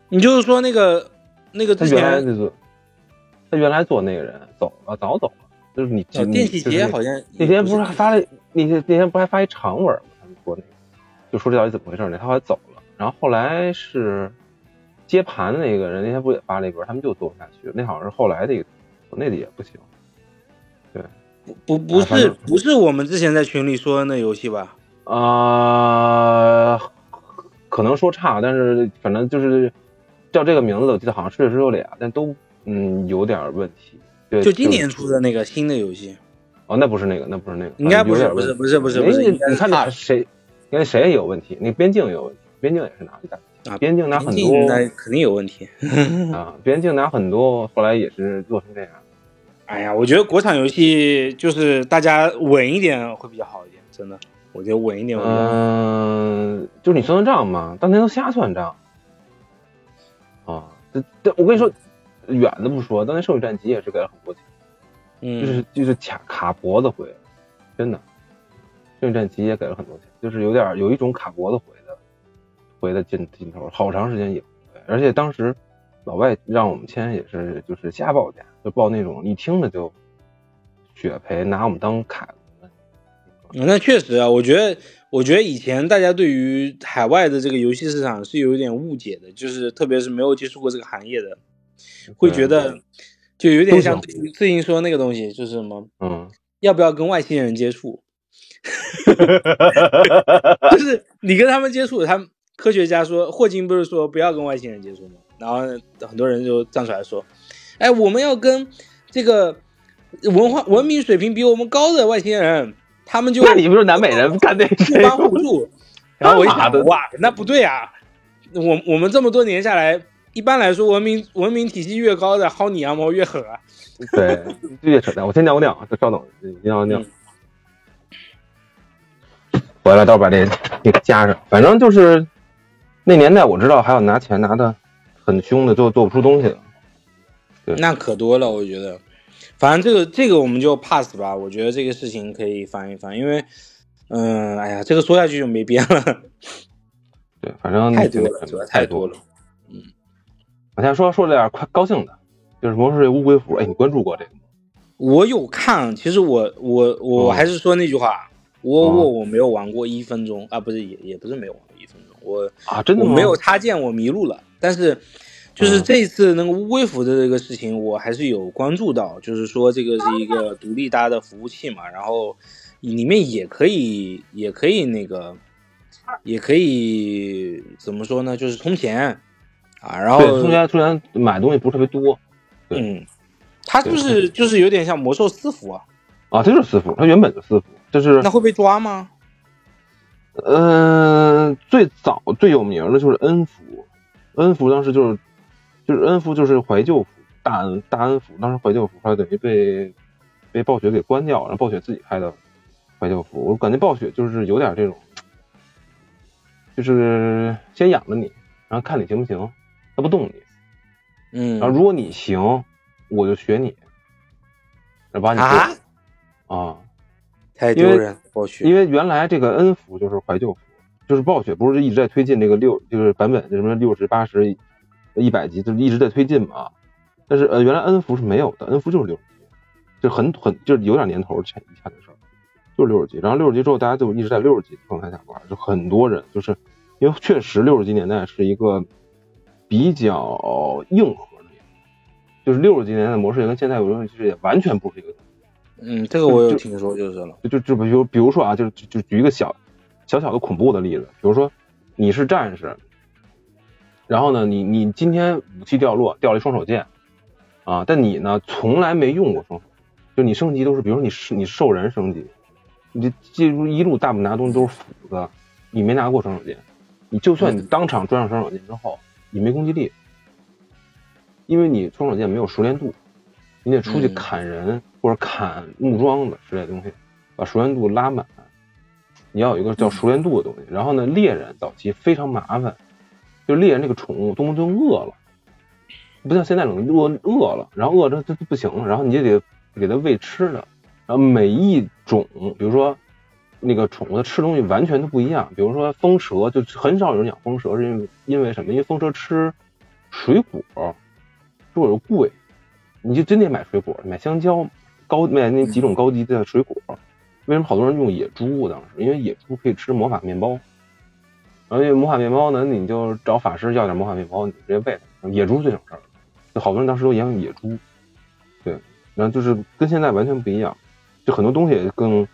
你就是说那个那个之前那个，他原来做那个人走了，早走了。就是你电器街好像那天不是还发了那天那天不还发一长文吗？他们说那个，就说这到底怎么回事呢？他后来走了，然后后来是接盘的那个人那天不也发了一文，他们就做不下去，那好像是后来的一个，那的也不行。对，不不不是不是我们之前在群里说的那游戏吧？啊，可能说差，但是反正就是叫这个名字的，我记得好像确实有俩，但都嗯有点问题。就今年出的那个新的游戏，哦，那不是那个，那不是那个，应该不是，不是，不是，不是，不是。你看那谁，因为谁也有问题，那边境有问题，边境也是拿的大啊，边境拿很多，那肯定有问题啊，边境拿很多，后来也是做成这样。哎呀，我觉得国产游戏就是大家稳一点会比较好一点，真的，我觉得稳一点。嗯，就是你算算账嘛，当年都瞎算账啊，这这，我跟你说。远的不说，当年《圣域战旗》也是给了很多钱，嗯，就是就是卡卡脖子回，真的，《圣域战旗》也给了很多钱，就是有点有一种卡脖子回的回的劲劲头，好长时间也回，而且当时老外让我们签也是就是瞎报价，就报那种一听着就血赔，拿我们当凯子。那确实啊，我觉得我觉得以前大家对于海外的这个游戏市场是有一点误解的，就是特别是没有接触过这个行业的。会觉得就有点像最近说那个东西，就是什么，嗯，要不要跟外星人接触？就是你跟他们接触，他们科学家说，霍金不是说不要跟外星人接触吗？然后很多人就站出来说，哎，我们要跟这个文化文明水平比我们高的外星人，他们就那你不是南美人干那互帮互助？然后我一想，哇，那不对啊，我我们这么多年下来。一般来说，文明文明体系越高的薅你羊毛越狠啊！对，越扯淡。我先尿个尿，稍等，尿尿。回来，到时候把这给加上。反正就是那年代，我知道还有拿钱拿的很凶的，做做不出东西的。对，那可多了，我觉得。反正这个这个我们就 pass 吧。我觉得这个事情可以翻一翻，因为，嗯，哎呀，这个说下去就没边了。对，反正太多了，主要太多了。我先说说点快高兴的，就是《魔兽世界乌龟服》。哎，你关注过这个吗？我有看，其实我我我还是说那句话，我我我没有玩过一分钟啊，不是也也不是没有玩过一分钟，我啊真的我没有插件，我迷路了。但是就是这一次那个乌龟服的这个事情，我还是有关注到，就是说这个是一个独立搭的服务器嘛，然后里面也可以也可以那个也可以怎么说呢？就是充钱。啊，然后充钱虽然买东西不是特别多，嗯，它就是就是有点像魔兽私服啊，啊，这就是私服，它原本的私服，就是那会被抓吗？嗯，最早最有名的就是恩服，恩服当时就是就是恩福就是怀旧服，大恩大恩服，当时怀旧服后来等于被被暴雪给关掉，然后暴雪自己开的怀旧服，我感觉暴雪就是有点这种，就是先养着你，然后看你行不行。他不动你，嗯，然后如果你行，我就学你，然后把你啊啊，太丢人！暴雪，因为原来这个恩服就是怀旧服，就是暴雪不是一直在推进这个六，就是版本什么六十八十一百级，就是一直在推进嘛。但是呃，原来 N 服是没有的，N 服就是六十级，就很很就是有点年头前以前的事儿，就是六十级。然后六十级之后，大家就一直在六十级状态下玩，就很多人就是因为确实六十级年代是一个。比较硬核的，就是六十级年代的模式也跟现在游戏世界完全不是一个。嗯，这个我有听说就是了。就就比如比如说啊，就就举一个小小小的恐怖的例子，比如说你是战士，然后呢，你你今天武器掉落掉了一双手剑啊，但你呢从来没用过双手，就你升级都是比如说你是你兽人升级，你这一路大部分拿东西都是斧子，你没拿过双手剑，你就算你当场装上双手剑之后。你没攻击力，因为你双手剑没有熟练度，你得出去砍人或者砍木桩子之类的东西，把熟练度拉满。你要有一个叫熟练度的东西。然后呢，猎人早期非常麻烦，就猎人这个宠物动不动就饿了，不像现在冷饿饿了，然后饿着它它不行了，然后你就得给它喂吃的。然后每一种，比如说那个宠物它吃东西完全都不一样。比如说风蛇，就很少有人养风蛇，是因为因为什么？因为风蛇吃水果，水果贵，你就真得买水果，买香蕉，高买那几种高级的水果。为什么好多人用野猪？当时因为野猪可以吃魔法面包，而且魔法面包呢，你就找法师要点魔法面包，你直接喂它。野猪最省事儿，就好多人当时都养野猪，对，然后就是跟现在完全不一样，就很多东西更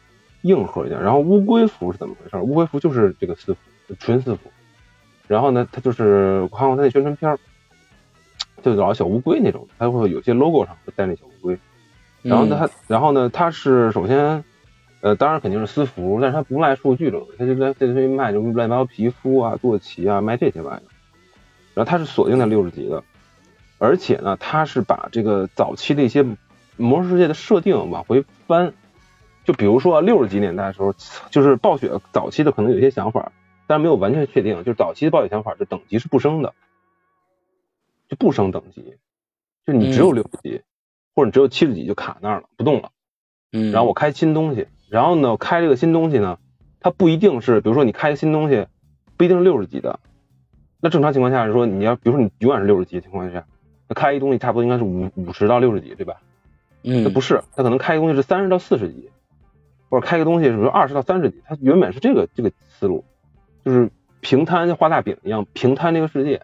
硬核一点。然后乌龟服是怎么回事？乌龟服就是这个私服，纯私服。然后呢，它就是我看过它那宣传片儿，就老小乌龟那种，它会有些 logo 上会带那小乌龟。然后呢，它然后呢，它是首先。呃，当然肯定是私服，但是它不卖数据了，它就在这里卖就乱七八糟皮肤啊、坐骑啊，卖这些玩意儿。然后它是锁定在六十级的，而且呢，它是把这个早期的一些魔兽世界的设定往回翻。就比如说六十级年代的时候，就是暴雪早期的可能有些想法，但是没有完全确定。就是早期的暴雪想法，是等级是不升的，就不升等级，就你只有六十级，或者你只有七十级就卡那儿了，不动了。嗯，然后我开新东西。然后呢，开这个新东西呢，它不一定是，比如说你开个新东西，不一定是六十级的。那正常情况下是说，你要比如说你永远是六十级的情况下，那开一东西差不多应该是五五十到六十级，对吧？嗯，那不是，它可能开一东西是三十到四十级，或者开个东西是说二十到三十级，它原本是这个这个思路，就是平摊画大饼一样平摊这个世界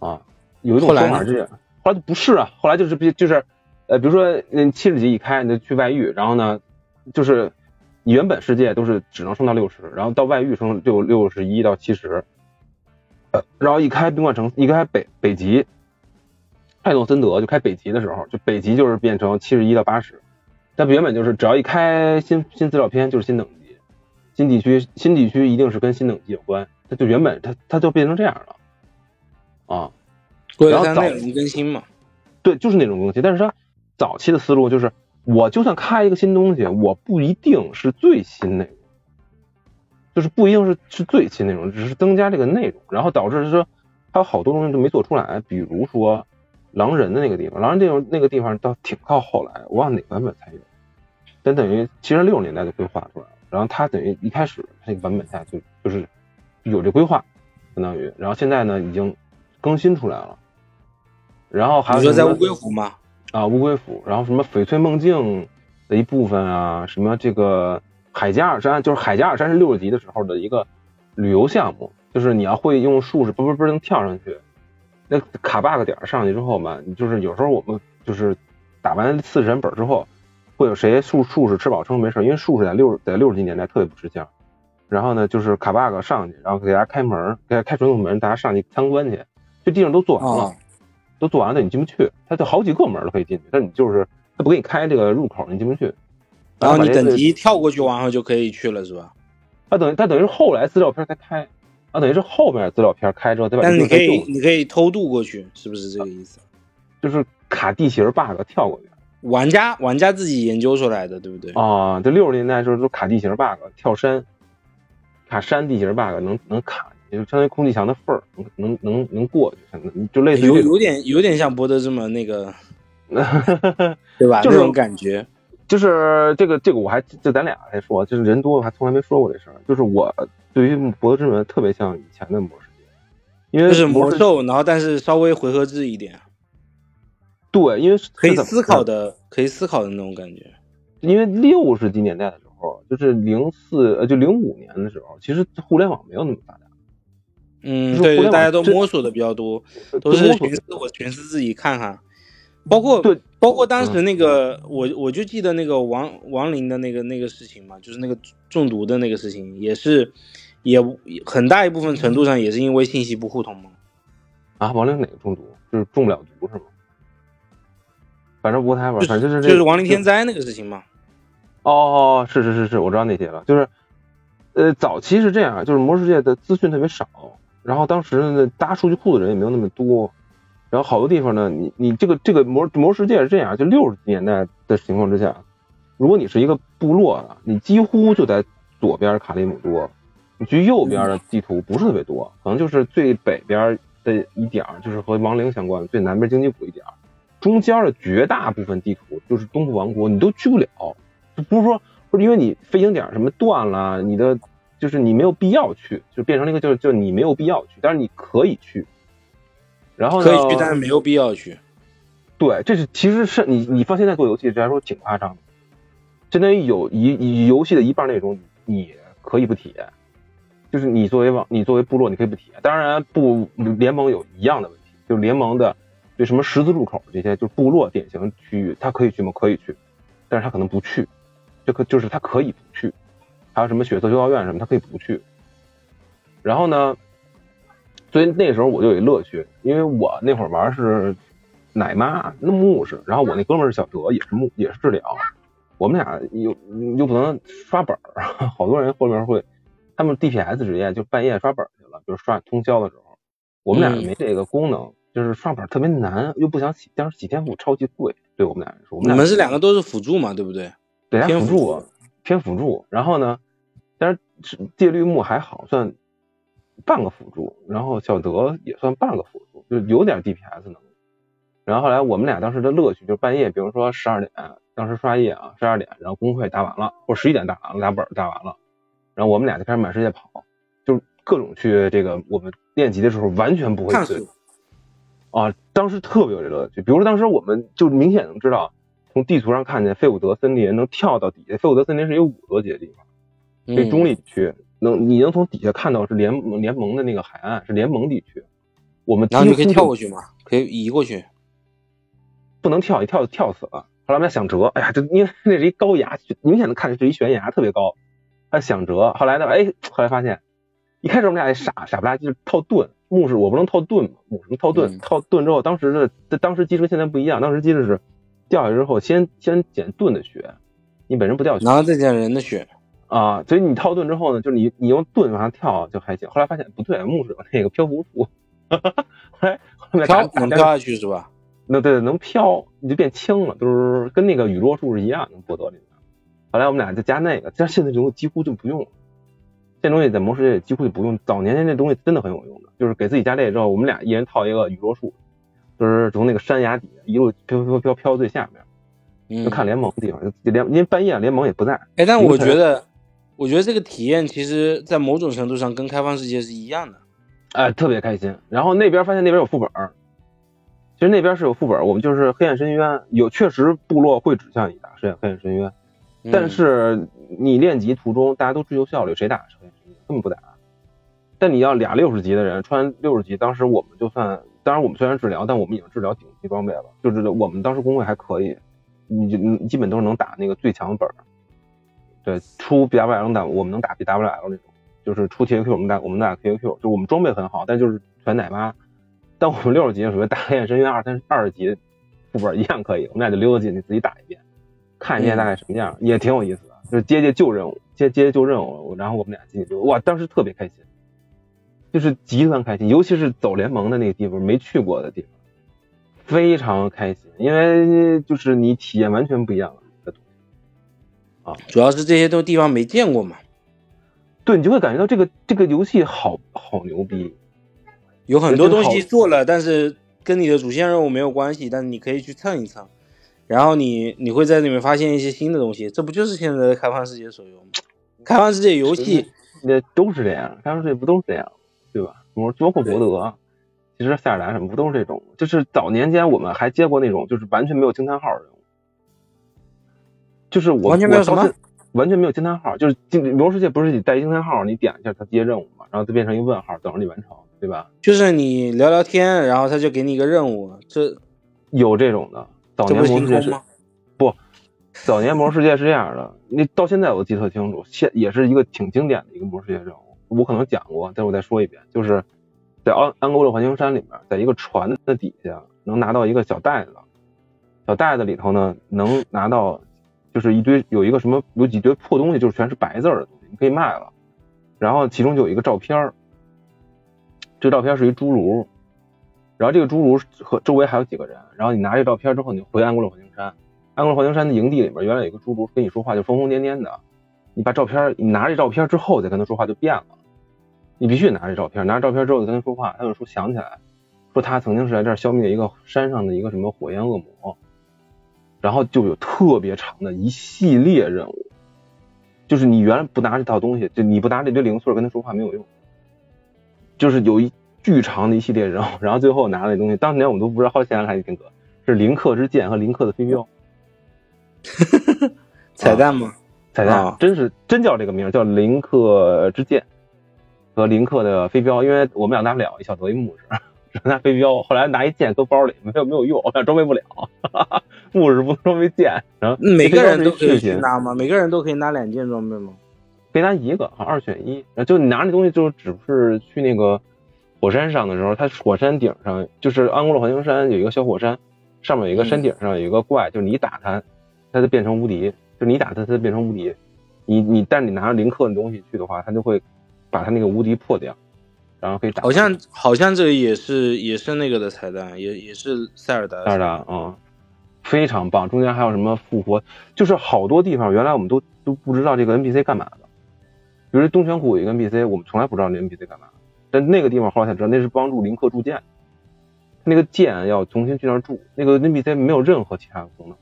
啊。有一种说法是，后来就不是啊，后来就是比就是呃，比如说那七十级一开，你就去外域，然后呢。就是你原本世界都是只能升到六十，然后到外域升六六十一到七十，呃，然后一开冰冠城，一开北北极，泰诺森德就开北极的时候，就北极就是变成七十一到八十，但原本就是只要一开新新资料片就是新等级，新地区新地区一定是跟新等级有关，它就原本它它就变成这样了，啊，然后内容更新嘛，对，就是那种更新，但是它早期的思路就是。我就算开一个新东西，我不一定是最新内容，就是不一定是是最新内容，只是增加这个内容，然后导致是说还有好多东西都没做出来。比如说狼人的那个地方，狼人地方那个地方倒挺靠后来，我忘了哪个版本才有，但等于其实六十年代就规划出来了。然后他等于一开始那个版本下就就是有这规划，相当于，然后现在呢已经更新出来了。然后还有你说在乌龟湖吗？啊，乌龟府，然后什么翡翠梦境的一部分啊，什么这个海加尔山，就是海加尔山是六十级的时候的一个旅游项目，就是你要会用术士，嘣嘣嘣能跳上去，那卡 bug 点上去之后嘛，你就是有时候我们就是打完四神本之后，会有谁术术士吃饱撑没事，因为术士在六在六十级年代特别不吃香，然后呢就是卡 bug 上去，然后给大家开门，给大家开传送门，大家上去参观去，这地方都做完了。都做完了，你进不去。它就好几个门都可以进去，但你就是它不给你开这个入口，你进不去。然后你等级跳过去，完后就可以去了，是吧？它等于他等于是后来资料片才开，啊，等于是后面资料片开之后，对吧？但是你可以你可以偷渡过去，是不是这个意思？就是卡地形 bug 跳过去。玩家玩家自己研究出来的，对不对？啊，这六十年代时候都卡地形 bug，跳山，卡山地形 bug 能能卡。就相当于空气墙的缝儿，能能能能过去，就类似有有点有点像博德这么那个，对吧？就这种感觉，就是这个这个我还就咱俩还说，就是人多还从来没说过这事儿。就是我对于博德之门特别像以前的魔世界，因为是魔兽，然后但是稍微回合制一点。对，因为可以思考的，可以思考的那种感觉。因为六十几年代的时候，就是零四呃，就零五年的时候，其实互联网没有那么发达。嗯，对，大家都摸索的比较多，都是寻思我寻思自己看看，包括对，包括当时那个我我就记得那个王王林的那个那个事情嘛，就是那个中毒的那个事情，也是也很大一部分程度上也是因为信息不互通嘛。啊，王林哪个中毒？就是中不了毒是吗？反正不太玩，反正就是就是亡灵天灾那个事情嘛。哦，是是是是，我知道那些了，就是呃，早期是这样，就是魔世界的资讯特别少。然后当时呢，搭数据库的人也没有那么多，然后好多地方呢，你你这个这个魔魔世界是这样，就六十年代的情况之下，如果你是一个部落的，你几乎就在左边卡利姆多，你去右边的地图不是特别多，可能就是最北边的一点，就是和亡灵相关的，最南边荆棘谷一点，中间的绝大部分地图就是东部王国，你都去不了，不是说不是因为你飞行点什么断了，你的就是你没有必要去，就变成了一个就是就你没有必要去，但是你可以去。然后可以去，但是没有必要去。对，这是其实是你你放现在做游戏来说挺夸张的，相当于有一游戏的一半内容你可以不体验，就是你作为网你作为部落你可以不体验。当然不联盟有一样的问题，就是联盟的对什么十字路口这些就是部落典型区域，他可以去吗？可以去，但是他可能不去，就可就是他可以不去。还有什么血色修道院什么，他可以不去。然后呢？所以那时候我就有乐趣，因为我那会儿玩是奶妈那牧师，然后我那哥们儿是小哲，也是牧也是治疗，我们俩又又不能刷本儿，好多人后面会他们 DPS 职业就半夜刷本去了，就是刷通宵的时候，我们俩没这个功能，就是刷本特别难，又不想洗，但是洗天赋超级贵，对我们俩来说，你们是两个都是辅助嘛，对不对？对，偏辅助，偏辅助。然后呢，戒律木还好算。半个辅助，然后小德也算半个辅助，就有点 DPS 能力。然后后来我们俩当时的乐趣就是半夜，比如说十二点，当时刷夜啊，十二点，然后公会打完了，或者十一点打完了，打本打完了，然后我们俩就开始满世界跑，就是各种去这个我们练级的时候完全不会醉。啊，当时特别有这乐趣。比如说当时我们就明显能知道，从地图上看见费伍德森林能跳到底下，费伍德森林是有五多级的地方，这中立区。能，你能从底下看到是联联盟的那个海岸，是联盟地区。我们然后就可以跳过去吗？可以移过去？不能跳，一跳就跳死了。后来我们俩想折，哎呀，这因为那是一高崖，明显的看着是一悬崖，特别高。他想折，后来呢，哎，后来发现，一开始我们俩也傻傻不拉几套盾，木是我不能套盾嘛，木什么套盾？套盾之后，当时的当时机制现在不一样，当时机制是掉下来之后先先减盾的血，你本身不掉血，然后再减人的血。啊，所以你套盾之后呢，就是你你用盾往上跳就还行。后来发现不对，木有那个漂浮术，哎，飘能飘下去是吧？那对能飘，你就变轻了，就是跟那个雨落术是一样的，博德里面。后来我们俩就加那个，但现在这东西几乎就不用了。这东西在魔世界几乎就不用。早年间那东西真的很有用的，就是给自己加这个之后，我们俩一人套一个雨落术，就是从那个山崖底下一路飘飘飘飘最下面，就看联盟的地方，联因为半夜联盟也不在。哎，但我觉得。我觉得这个体验其实，在某种程度上跟开放世界是一样的，哎，特别开心。然后那边发现那边有副本，其实那边是有副本。我们就是黑暗深渊，有确实部落会指向你打黑暗黑暗深渊，但是你练级途中大家都追求效率，谁打黑暗深渊根本不打。但你要俩六十级的人穿六十级，当时我们就算，当然我们虽然治疗，但我们已经治疗顶级装备了，就是我们当时工会还可以，你就基本都是能打那个最强本。对，出 B W L 我们能打 B W L 那种，就是出 T A Q 我们打，我们打 T A Q，就我们装备很好，但就是全奶妈。但我们六十级属于大黑暗深渊二三二十级副本一样可以，我们俩就溜达进去自己打一遍，看一下大概什么样，也挺有意思的。就是接接旧任务，接接旧任务，然后我们俩进去就哇，当时特别开心，就是极端开心，尤其是走联盟的那个地方，没去过的地方，非常开心，因为就是你体验完全不一样了。啊，主要是这些都地方没见过嘛，对你就会感觉到这个这个游戏好好牛逼，有很多东西做了，但是跟你的主线任务没有关系，但是你可以去蹭一蹭，然后你你会在里面发现一些新的东西，这不就是现在的开放世界手游吗？开放世界游戏那都是这样，开放世界不都是这样，对吧？我说包括博德，其实塞尔达什么不都是这种？就是早年间我们还接过那种就是完全没有惊叹号的。就是我完全没有什么，完全没有惊叹号，就是进魔兽世界不是你带惊叹号，你点一下它接任务嘛，然后它变成一个问号，等着你完成，对吧？就是你聊聊天，然后他就给你一个任务，这有这种的。早年魔兽世界吗？不，早年魔兽世界是这样的，那到现在我记特清楚，现也是一个挺经典的一个魔兽世界任务，我可能讲过，但我再说一遍，就是在安安哥洛环形山里面，在一个船的底下能拿到一个小袋子，小袋子里头呢能拿到。就是一堆有一个什么有几堆破东西，就是全是白字的东西，你可以卖了。然后其中就有一个照片儿，这个照片是一侏儒，然后这个侏儒和周围还有几个人。然后你拿这照片之后，你回安格洛火星山，安格洛火星山的营地里面原来有一个侏儒跟你说话，就疯疯癫癫的。你把照片，你拿这照片之后再跟他说话就变了。你必须拿这照片，拿着照片之后再跟他说话，他就说想起来，说他曾经是在这儿消灭一个山上的一个什么火焰恶魔。然后就有特别长的一系列任务，就是你原来不拿这套东西，就你不拿这堆零碎跟他说话没有用，就是有一巨长的一系列任务，然后最后拿那东西，当年我们都不知道，后来想想还挺可，是林克之剑和林克的飞镖，彩蛋吗？彩蛋，真是真叫这个名，叫林克之剑和林克的飞镖，因为我们俩拿不了，一小德一牧师。拿飞镖，后来拿一剑搁包里，没有没有用，我俩装备不了。牧师不能装备剑，然后每个人都可以拿吗？每个人都可以拿两件装备吗？可以拿一个，二选一。就你拿那东西，就只是去那个火山上的时候，它火山顶上就是安古洛环形山有一个小火山，上面有一个山顶上有一个怪，就是你打它，它就变成无敌；就你打它，它就变成无敌。你你但是你拿着林克的东西去的话，它就会把它那个无敌破掉。然后可以打，好像好像这个也是也是那个的彩蛋，也也是塞尔达。塞尔达啊，非常棒。中间还有什么复活，就是好多地方原来我们都都不知道这个 NPC 干嘛的。比如东泉谷有一个 NPC，我们从来不知道那 NPC 干嘛，但那个地方后来才知道，那是帮助林克铸剑。那个剑要重新去那儿铸，那个 NPC 没有任何其他的功能，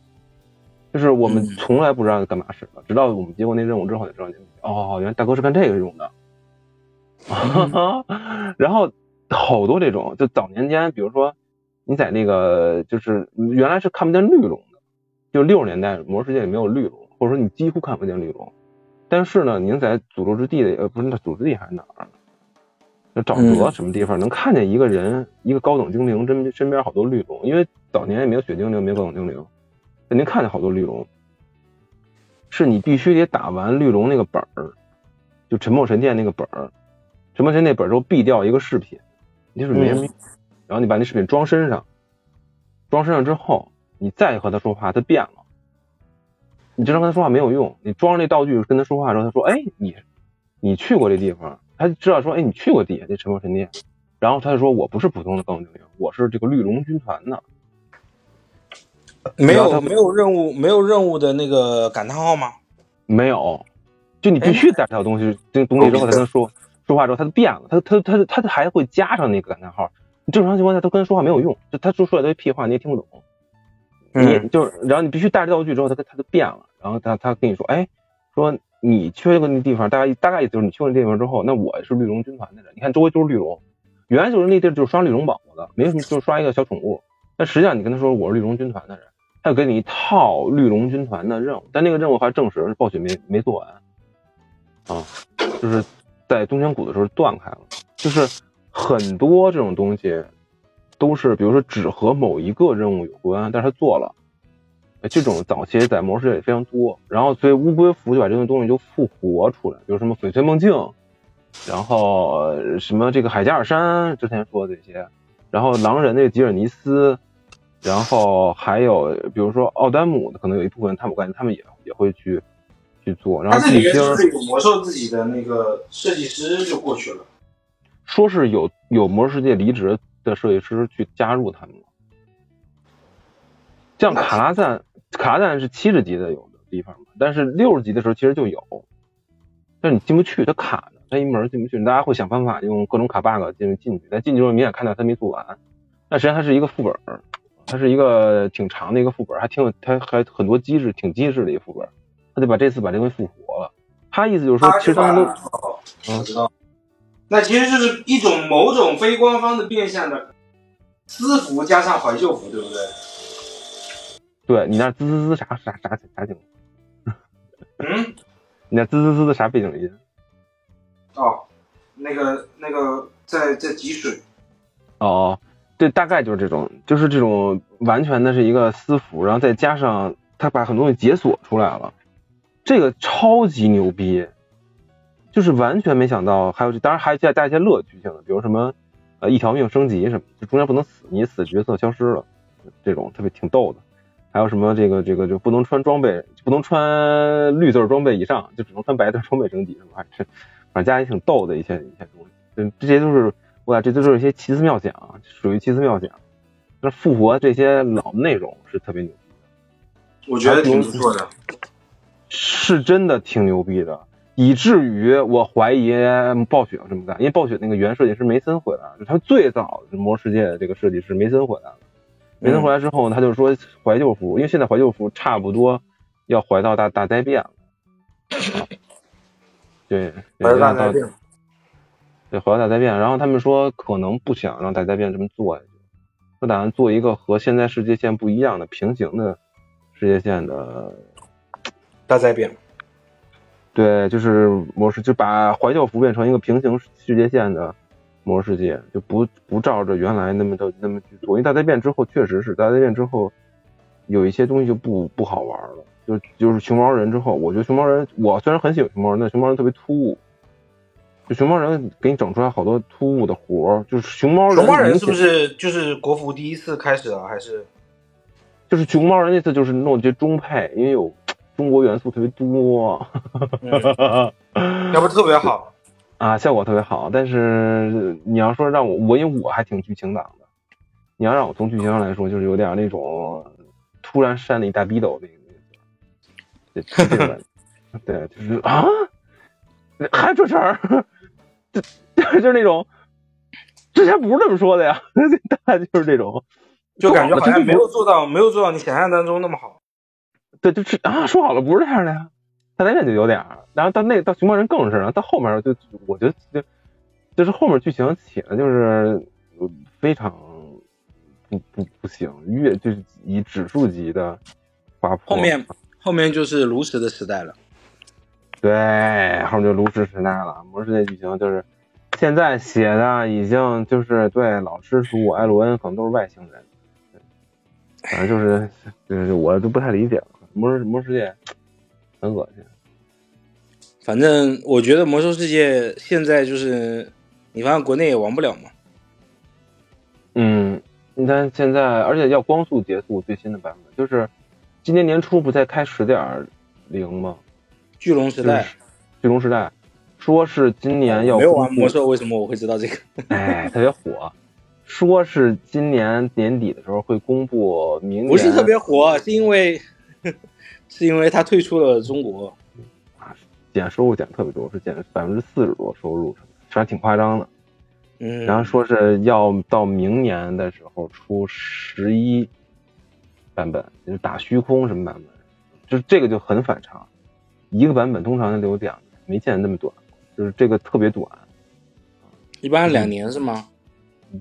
就是我们从来不知道干嘛使的，直到我们接过那任务之后才知道。哦，原来大哥是干这个用的。然后好多这种，就早年间，比如说你在那个，就是原来是看不见绿龙的，就六十年代魔兽世界里没有绿龙，或者说你几乎看不见绿龙。但是呢，您在诅咒之地的，呃，不是那诅咒之地还是哪儿？那沼泽什么地方能看见一个人，一个高等精灵，身身边好多绿龙，因为早年也没有血精灵，没有高等精灵，那您看见好多绿龙，是你必须得打完绿龙那个本儿，就沉默神殿那个本儿。什么是那本之后毙掉一个饰品，就是没什么用。然后你把那饰品装身上，装身上之后，你再和他说话，他变了。你经常跟他说话没有用，你装上那道具跟他说话的时候，他说：“哎，你你去过这地方？”他知道说：“哎，你去过底下那沉默神殿。”然后他就说：“我不是普通的高等精灵，我是这个绿龙军团的。”没有没有任务没有任务的那个感叹号吗？没有，就你必须带这套东西这东西之后才能说。说话之后，他就变了，他他他他还会加上那个感叹号。正常情况下，他跟他说话没有用，就他说出来的屁话你也听不懂。你就然后你必须带着道具之后，他他就变了。然后他他跟你说，哎，说你去过那地方，大概大概就是你去过那地方之后，那我是绿龙军团的人。你看周围都是绿龙，原来就是那地儿就是刷绿龙宝宝的，没什么，就是刷一个小宠物。但实际上你跟他说我是绿龙军团的人，他就给你一套绿龙军团的任务。但那个任务还证实是暴雪没没做完啊，就是。在东泉谷的时候断开了，就是很多这种东西都是，比如说只和某一个任务有关，但是他做了，这种早期在魔兽世界里非常多。然后所以乌龟服就把这些东西就复活出来，比如什么翡翠梦境，然后什么这个海加尔山之前说的这些，然后狼人那个吉尔尼斯，然后还有比如说奥丹姆的，可能有一部分他们我感觉他们也也会去。去做，然后这里面是有魔兽自己的那个设计师就过去了，说是有有魔兽世界离职的设计师去加入他们了。像卡拉赞，卡拉赞是七十级的有的地方嘛，但是六十级的时候其实就有，但是你进不去，它卡着，它一门进不去，大家会想办法用各种卡 bug 进进去，但进去之后明显看到它没做完，但实际上它是一个副本，它是一个挺长的一个副本，还挺有，它还很多机制，挺机制的一个副本。他就把这次把这东西复活了，他意思就是说，其实他们都，我知道，那其实就是一种某种非官方的变相的私服加上怀旧服，对不对？对你那滋滋滋啥啥啥啥景？嗯？你那滋滋滋的啥背景音？哦，那个那个在在积水。哦，对，大概就是这种，就是这种完全的是一个私服，然后再加上他把很多东西解锁出来了。这个超级牛逼，就是完全没想到，还有当然还带带一些乐趣性的，比如什么呃一条命升级什么，就中间不能死，你死角色消失了，这种特别挺逗的。还有什么这个这个就不能穿装备，不能穿绿色装备以上，就只能穿白色装备升级什么，反正加也挺逗的一些一些东西。嗯，这些都是我这都是一些奇思妙想，属于奇思妙想。那复活这些老内容是特别牛逼的，我觉得挺不错的。是真的挺牛逼的，以至于我怀疑暴雪要这么干，因为暴雪那个原设计师梅森回来了，他最早的魔世界的这个设计师梅森回来了。梅森回来之后，他就说怀旧服，因为现在怀旧服差不多要怀到大大灾变了，对，怀到大灾变。对，怀到大灾变。然后他们说可能不想让大灾变这么做下去，说打算做一个和现在世界线不一样的平行的世界线的大灾变。对，就是模式，就把怀旧服变成一个平行世界线的模式界，就不不照着原来那么的那么去做。因为大灾变之后，确实是大灾变之后，有一些东西就不不好玩了。就就是熊猫人之后，我觉得熊猫人，我虽然很喜欢熊猫人，但熊猫人特别突兀。就熊猫人给你整出来好多突兀的活儿，就是熊猫人。熊猫人是不是就是国服第一次开始啊？还是？就是熊猫人那次就是弄些中配，因为有。中国元素特别多，要不特别好。啊，效果特别好。但是你要说让我，我因为我还挺剧情党的，你要让我从剧情上来说，就是有点那种突然扇了一大逼斗那个，对，对，就是啊，还这事儿，就 就是那种之前不是这么说的呀，大概就是这种，就感觉好像没有做到，没有做到你想象当中那么好。对，就是啊，说好了不是这样的呀。大灾变就有点儿，然后到那到熊猫人更是，然后到后面就我觉得就就是后面剧情写的就是非常不不不行，越就是以指数级的滑坡。后面后面就是炉石的时代了。对，后面就炉石时代了。魔兽世界剧情就是现在写的已经就是对老师叔艾罗恩可能都是外星人，反正就是就是我都不太理解了。魔兽魔兽世界很恶心，反正我觉得魔兽世界现在就是，你发现国内也玩不了嘛。嗯，你看现在，而且要光速结束最新的版本，就是今年年初不才开十点零吗？巨龙时代，巨龙时代，说是今年要没有玩魔兽，为什么我会知道这个？哎，特别火，说是今年年底的时候会公布明年，不是特别火，是因为。是因为他退出了中国啊，减收入减特别多，是减百分之四十多收入，反正挺夸张的。嗯，然后说是要到明年的时候出十一版本，就是打虚空什么版本，就是这个就很反常，一个版本通常要留两年，没见那么短，就是这个特别短。一般两年是吗？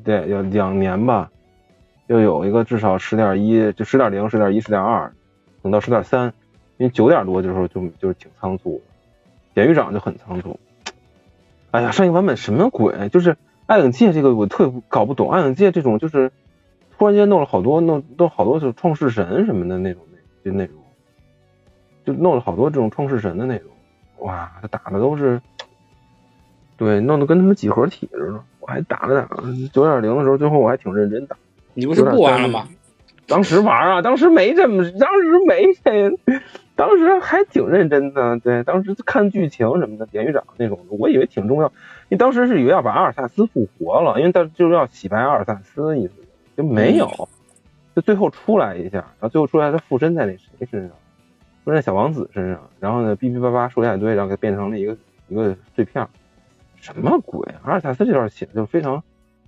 对，要两年吧，要有一个至少十点一，就十点零、十点一、十点二。等到十点三，因为九点多的时候就就是挺仓促，典狱长就很仓促。哎呀，上一个版本什么鬼？就是暗影界这个我特搞不懂，暗影界这种就是突然间弄了好多弄弄好多是创世神什么的那种那就那种，就弄了好多这种创世神的那种。哇，他打的都是，对，弄得跟他们几何体似的。我还打了打九点零的时候，最后我还挺认真打。你不是不玩了吗？当时玩啊，当时没这么，当时没这，当时还挺认真的。对，当时看剧情什么的，典狱长那种，我以为挺重要。因为当时是以为要把阿尔萨斯复活了，因为他就是要洗白阿尔萨斯意思，就没有，就最后出来一下，然后最后出来他附身在那谁身上，附身在小王子身上，然后呢，哔哔叭叭说一大堆，然后给变成了一个一个碎片。什么鬼？阿尔萨斯这段写的就非常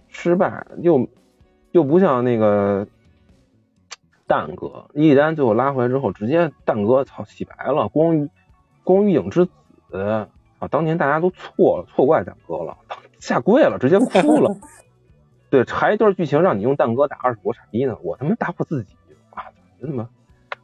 失败，又又不像那个。蛋哥，伊利丹最后拉回来之后，直接蛋哥操洗白了，光于光于影之子啊，当年大家都错了，错怪蛋哥了，下跪了，直接哭了。对，还一段剧情让你用蛋哥打二十国傻逼呢，我他妈打我自己啊！真他妈，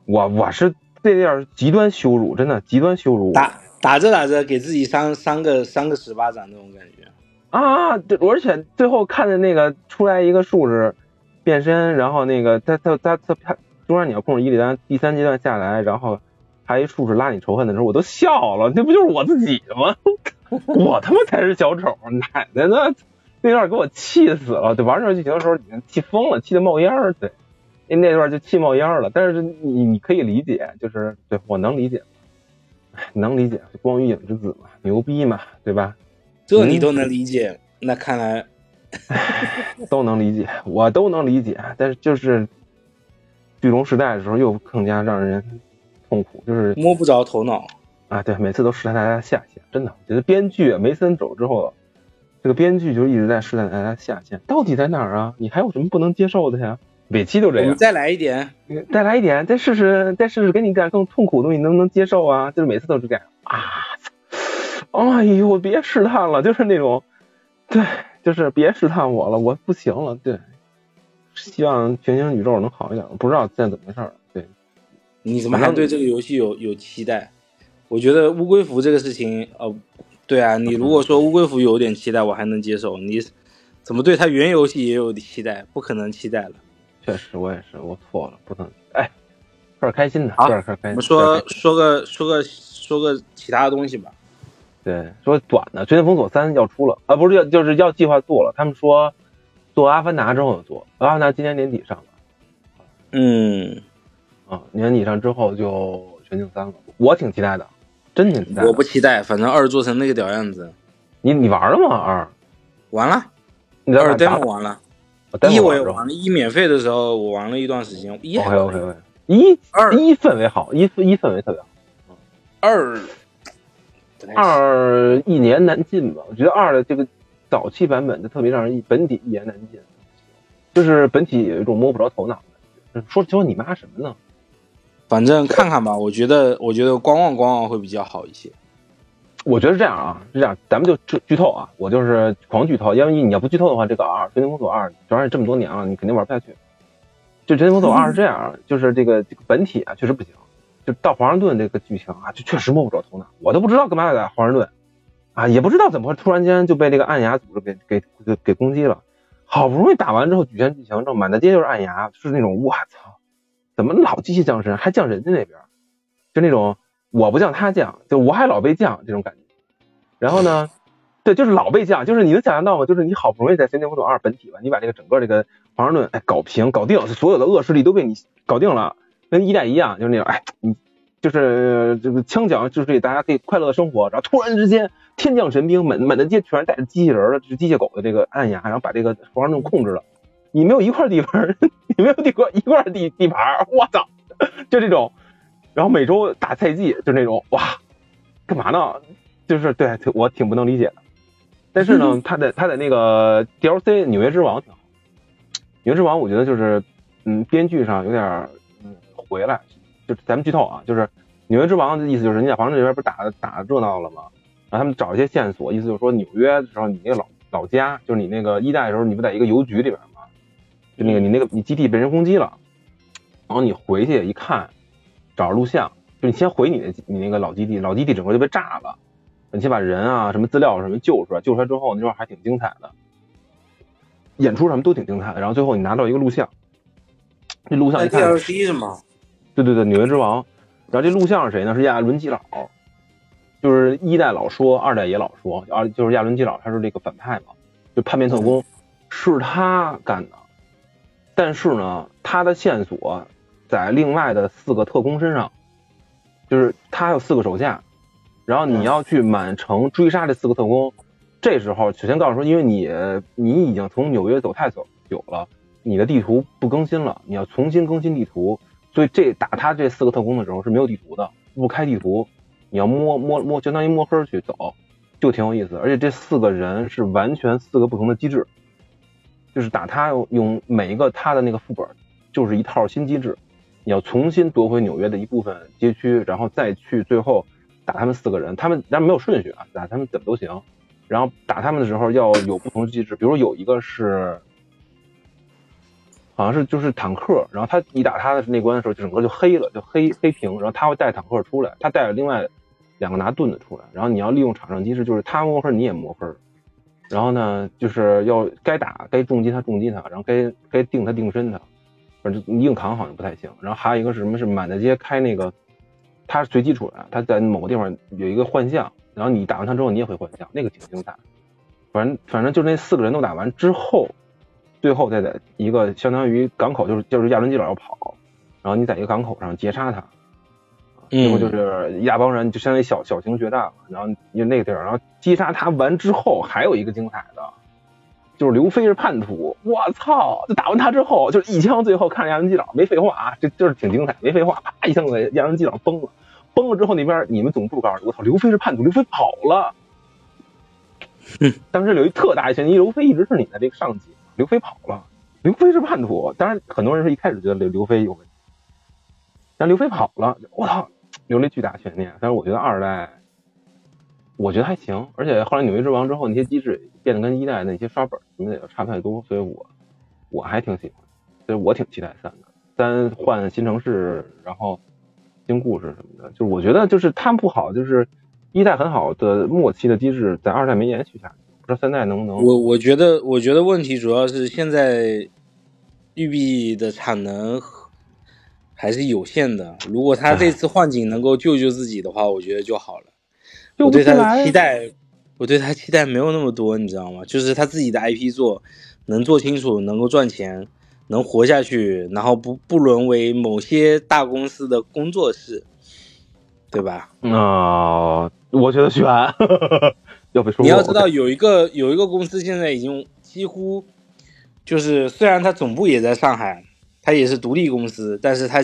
我我是这点极端羞辱，真的极端羞辱。打打着打着给自己扇三个三个十巴掌那种感觉啊！对，而且最后看的那个出来一个术士。变身，然后那个他他他他他，中间你要控制伊利丹，第三阶段下来，然后还一术士拉你仇恨的时候，我都笑了，这不就是我自己吗？我他妈才是小丑，奶奶的？那段给我气死了，对，玩这段剧情的时候已经气疯了，气得冒烟儿，对，那那段就气冒烟了。但是你你可以理解，就是对我能理解，能理解，光与影之子嘛，牛逼嘛，对吧？这你都能理解，那看来。都能理解，我都能理解，但是就是巨龙时代的时候又更加让人痛苦，就是摸不着头脑啊！对，每次都试探大家下限，真的，觉得编剧梅森走之后，这个编剧就一直在试探大家下限，到底在哪儿啊？你还有什么不能接受的呀？每期都这样，你再来一点，再来一点，再试试，再试试，给你点更痛苦的东西，能不能接受啊？就是每次都是这样啊！哎呦，别试探了，就是那种，对，就是别试探我了，我不行了，对。希望平行宇宙能好一点，不知道现在怎么回事儿。对，你怎么还对这个游戏有有期待？我觉得乌龟服这个事情，呃，对啊，你如果说乌龟服有点期待，我还能接受。你怎么对它原游戏也有期待？不可能期待了。确实，我也是，我错了，不能。哎，说点开心的，说点开心。我们说说个说个说个其他的东西吧。对，说短的，《绝境封锁三》要出了啊，不是要就是要计划做了。他们说。做阿凡达之后就做，阿凡达今年年底上吧。嗯，啊，年底上之后就全境三了，我挺期待的，真挺期待。我不期待，反正二做成那个屌样子。你你玩了吗？二玩了，你二 demo 玩了，一我也玩了，一免费的时候我玩了一段时间。一 OK OK OK，一二一氛围好，一一氛围特别好。二二一年难尽吧？我觉得二的这个。早期版本就特别让人本体一言难尽，就是本体有一种摸不着头脑的感觉。说说你妈什么呢？反正看看吧，我觉得 我觉得观望观望会比较好一些。我觉得是这样啊，是这样，咱们就剧剧透啊，我就是狂剧透，因为你要不剧透的话，这个二《绝境封锁二》主要是这么多年了，你肯定玩不下去。就《绝境封锁二》是这样，就是这个这个本体啊确实不行，就到华盛顿这个剧情啊，就确实摸不着头脑，我都不知道干嘛要在华盛顿。啊，也不知道怎么会突然间就被这个暗牙组织给给给给攻击了，好不容易打完之后主线剧情，这满大街就是暗牙，是那种我操，怎么老机器降神还降人家那边，就那种我不降他降，就我还老被降这种感觉。然后呢，对，就是老被降，就是你能想象到吗？就是你好不容易在《仙剑奇侠二》本体吧，你把这个整个这个华盛顿哎搞平搞定，所有的恶势力都被你搞定了，跟一代一样，就是那种哎你就是这个枪奖就是大家可以快乐的生活，然后突然之间。天降神兵，满满大街全是带着机器人的，就是机械狗的这个暗牙，然后把这个皇上弄控制了。你没有一块地盘，你没有地块一块地地盘，我操，就这种。然后每周打赛季，就那种哇，干嘛呢？就是对我挺不能理解的。但是呢，他在他在那个 DLC《纽约之王》挺好，《纽约之王》我觉得就是嗯，编剧上有点嗯回来，就咱们剧透啊，就是《纽约之王》的意思就是你在华盛顿这边不是打打热闹了吗？然后他们找一些线索，意思就是说纽约的时候，你那个老老家，就是你那个一代的时候，你不在一个邮局里边吗？就那个你那个你基地被人攻击了，然后你回去一看，找着录像，就你先回你的你那个老基地，老基地整个就被炸了，你先把人啊什么资料什么救出来，救出来之后那时候还挺精彩的，演出什么都挺精彩的，然后最后你拿到一个录像，这录像一看是吗？对对对，纽约之王，然后这录像是谁呢？是亚伦基老。就是一代老说，二代也老说，啊就是亚伦基老，他是这个反派嘛，就叛变特工，是他干的。但是呢，他的线索在另外的四个特工身上，就是他有四个手下，然后你要去满城追杀这四个特工。这时候首先告诉说，因为你你已经从纽约走太久久了，你的地图不更新了，你要重新更新地图，所以这打他这四个特工的时候是没有地图的，不开地图。你要摸摸摸，相当于摸黑去走，就挺有意思。而且这四个人是完全四个不同的机制，就是打他用每一个他的那个副本，就是一套新机制。你要重新夺回纽约的一部分街区，然后再去最后打他们四个人。他们但没有顺序啊，打他们怎么都行。然后打他们的时候要有不同的机制，比如有一个是好像是就是坦克，然后他一打他的那关的时候，整个就黑了，就黑黑屏。然后他会带坦克出来，他带着另外。两个拿盾的出来，然后你要利用场上机制，就是他摸分你也摸分，然后呢，就是要该打该重击他重击他，然后该该定他定身他，反正硬扛好像不太行。然后还有一个是什么？是满大街开那个，他是随机出来，他在某个地方有一个幻象，然后你打完他之后你也会幻象，那个挺精彩。反正反正就那四个人都打完之后，最后再在一个相当于港口，就是就是亚伦基佬要跑，然后你在一个港口上截杀他。最后就是一大帮人，就相当于小小型决战了。然后因为那个地儿，然后击杀他完之后，还有一个精彩的，就是刘飞是叛徒。我操！就打完他之后，就是一枪，最后看着亚伦基长，没废话啊，这就是挺精彩，没废话，啪一枪给亚伦基长崩了。崩了之后，那边你们总部告诉我操，刘飞是叛徒，刘飞跑了。当时有一特大的嫌疑，刘飞一直是你的这个上级，刘飞跑了，刘飞是叛徒。当然，很多人是一开始觉得刘刘飞有问题，但刘飞跑了，我操！留了巨大悬念，但是我觉得二代，我觉得还行，而且后来纽约之王之后，那些机制变得跟一代那些刷本什么的也差不太多，所以我我还挺喜欢，所以我挺期待三的。三换新城市，然后新故事什么的，就是我觉得就是他们不好，就是一代很好的末期的机制，在二代没延续下去，不知道三代能不能。我我觉得我觉得问题主要是现在育碧的产能还是有限的，如果他这次换景能够救救自己的话，我觉得就好了。我对他的期待，我对他期待没有那么多，你知道吗？就是他自己的 IP 做能做清楚，能够赚钱，能活下去，然后不不沦为某些大公司的工作室，对吧？啊，我觉得选要被说。你要知道，有一个有一个公司现在已经几乎就是虽然它总部也在上海，它也是独立公司，但是它，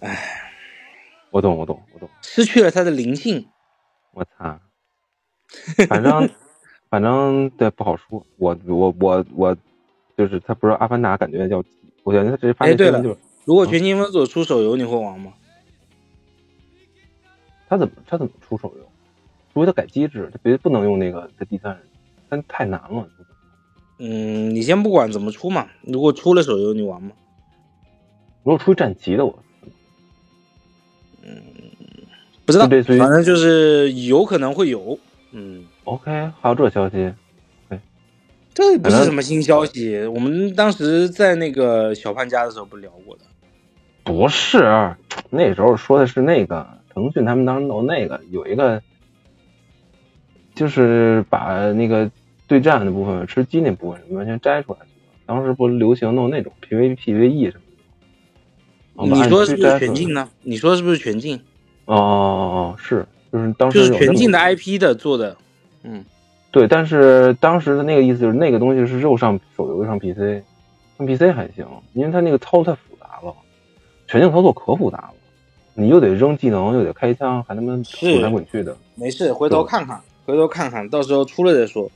唉，我懂，我懂，我懂，失去了它的灵性。我操，反正反正对不好说。我我我我就是他不是阿凡达，感觉叫我感觉得他直接发现对了。如果全境封锁出手游，你会玩吗？他怎么他怎么出手游？除非他改机制，他别不能用那个在第三人，但太难了。嗯，你先不管怎么出嘛。如果出了手游，你玩吗？如果出战旗的，我嗯。不知道，反正就是有可能会有，嗯，OK，还有这消息，对，这不是什么新消息，我们当时在那个小潘家的时候不聊过的，不是，那时候说的是那个腾讯他们当时弄那个有一个，就是把那个对战的部分、吃鸡那部分完全摘出来当时不流行弄那种 PVPVE 什么的，你说是不是全境呢？你说是不是全境？哦哦哦，是，就是当时就是全境的 IP 的做的，嗯，对，但是当时的那个意思就是那个东西是肉上手游上 PC，上 PC 还行，因为它那个操作太复杂了，全境操作可复杂了，你又得扔技能，又得开枪，还他妈滚来滚去的。没事，回头看看，回头看看到时候出了再说。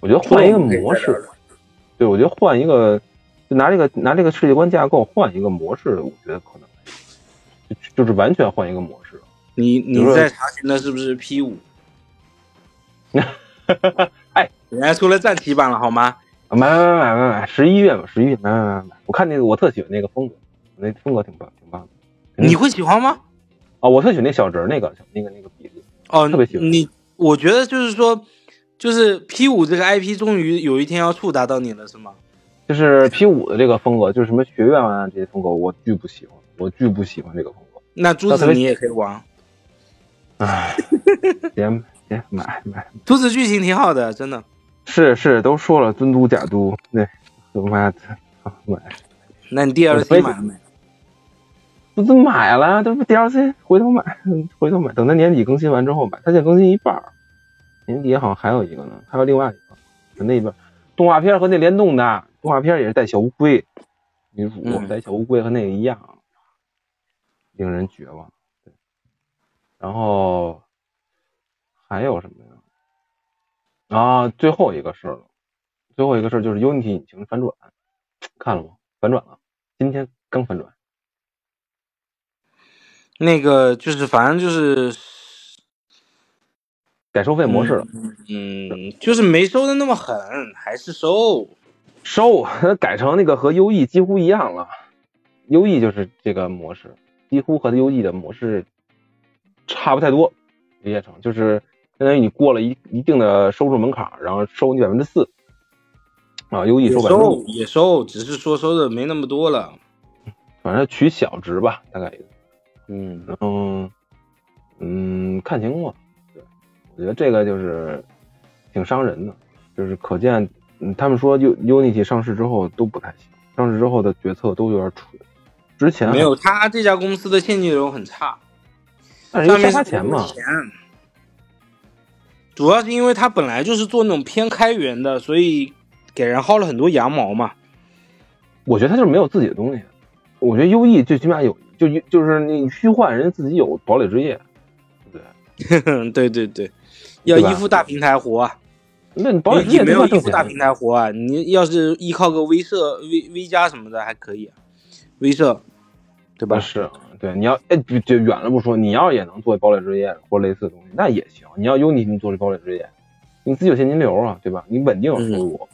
我觉得换一个模式，对，我觉得换一个，就拿这个拿这个世界观架构换一个模式，我觉得可能。就是完全换一个模式。你你在查询的是不是 P 五？哎，人家出了战旗版了，好吗？买买买买买买，十一月嘛，十一月买买买买。我看那个，我特喜欢那个风格，那风格挺棒，挺棒的。你会喜欢吗？啊，我特喜欢那小人那个，那个那个鼻子。哦，特别喜欢。你我觉得就是说，就是 P 五这个 IP 终于有一天要触达到你了，是吗？就是 P 五的这个风格，就是什么学院啊这些风格，我巨不喜欢。我巨不喜欢这个风格。那珠子你也可以玩。唉，别别买买。珠子剧情挺好的，真的。是是，都说了尊嘟假都，那他妈的买。那你第二期买了没？不是买了，这不 DLC，回头买，回头买，等它年底更新完之后买。它现在更新一半年底好像还有一个呢，还有另外一个，那边动画片和那联动的动画片也是带小乌龟，女主带小乌龟和那个一样。令人绝望，对。然后还有什么呀？啊，最后一个事儿了，最后一个事儿就是 Unity 引擎反转，看了吗？反转了，今天刚反转。那个就是反正就是改收费模式了，嗯，就是没收的那么狠，还是收。收，改成那个和 UE 几乎一样了，UE 就是这个模式。几乎和 UE 的模式差不太多，理解成就是相当于你过了一一定的收入门槛，然后收你百分之四。啊，UE 收百分之五。也收，只是说收的没那么多了，反正取小值吧，大概嗯，然后嗯看情况，对，我觉得这个就是挺伤人的，就是可见他们说 U Unity 上市之后都不太行，上市之后的决策都有点蠢。之前没有，他这家公司的现金流很差，但是没花钱嘛。主要是因为他本来就是做那种偏开源的，所以给人薅了很多羊毛嘛。我觉得他就是没有自己的东西。我觉得 U E 最起码有，就就是那虚幻人家自己有堡垒之夜，对不对？对对对，要依附大平台活。那你堡垒之夜没有依附大平台活啊？你要是依靠个威社、威威加什么的还可以，威社。对吧？是，对，你要哎就就远了不说，你要也能做堡垒之夜或类似的东西，那也行。你要 Unity 做这堡垒之夜，你自己有现金流啊，对吧？你稳定有收入。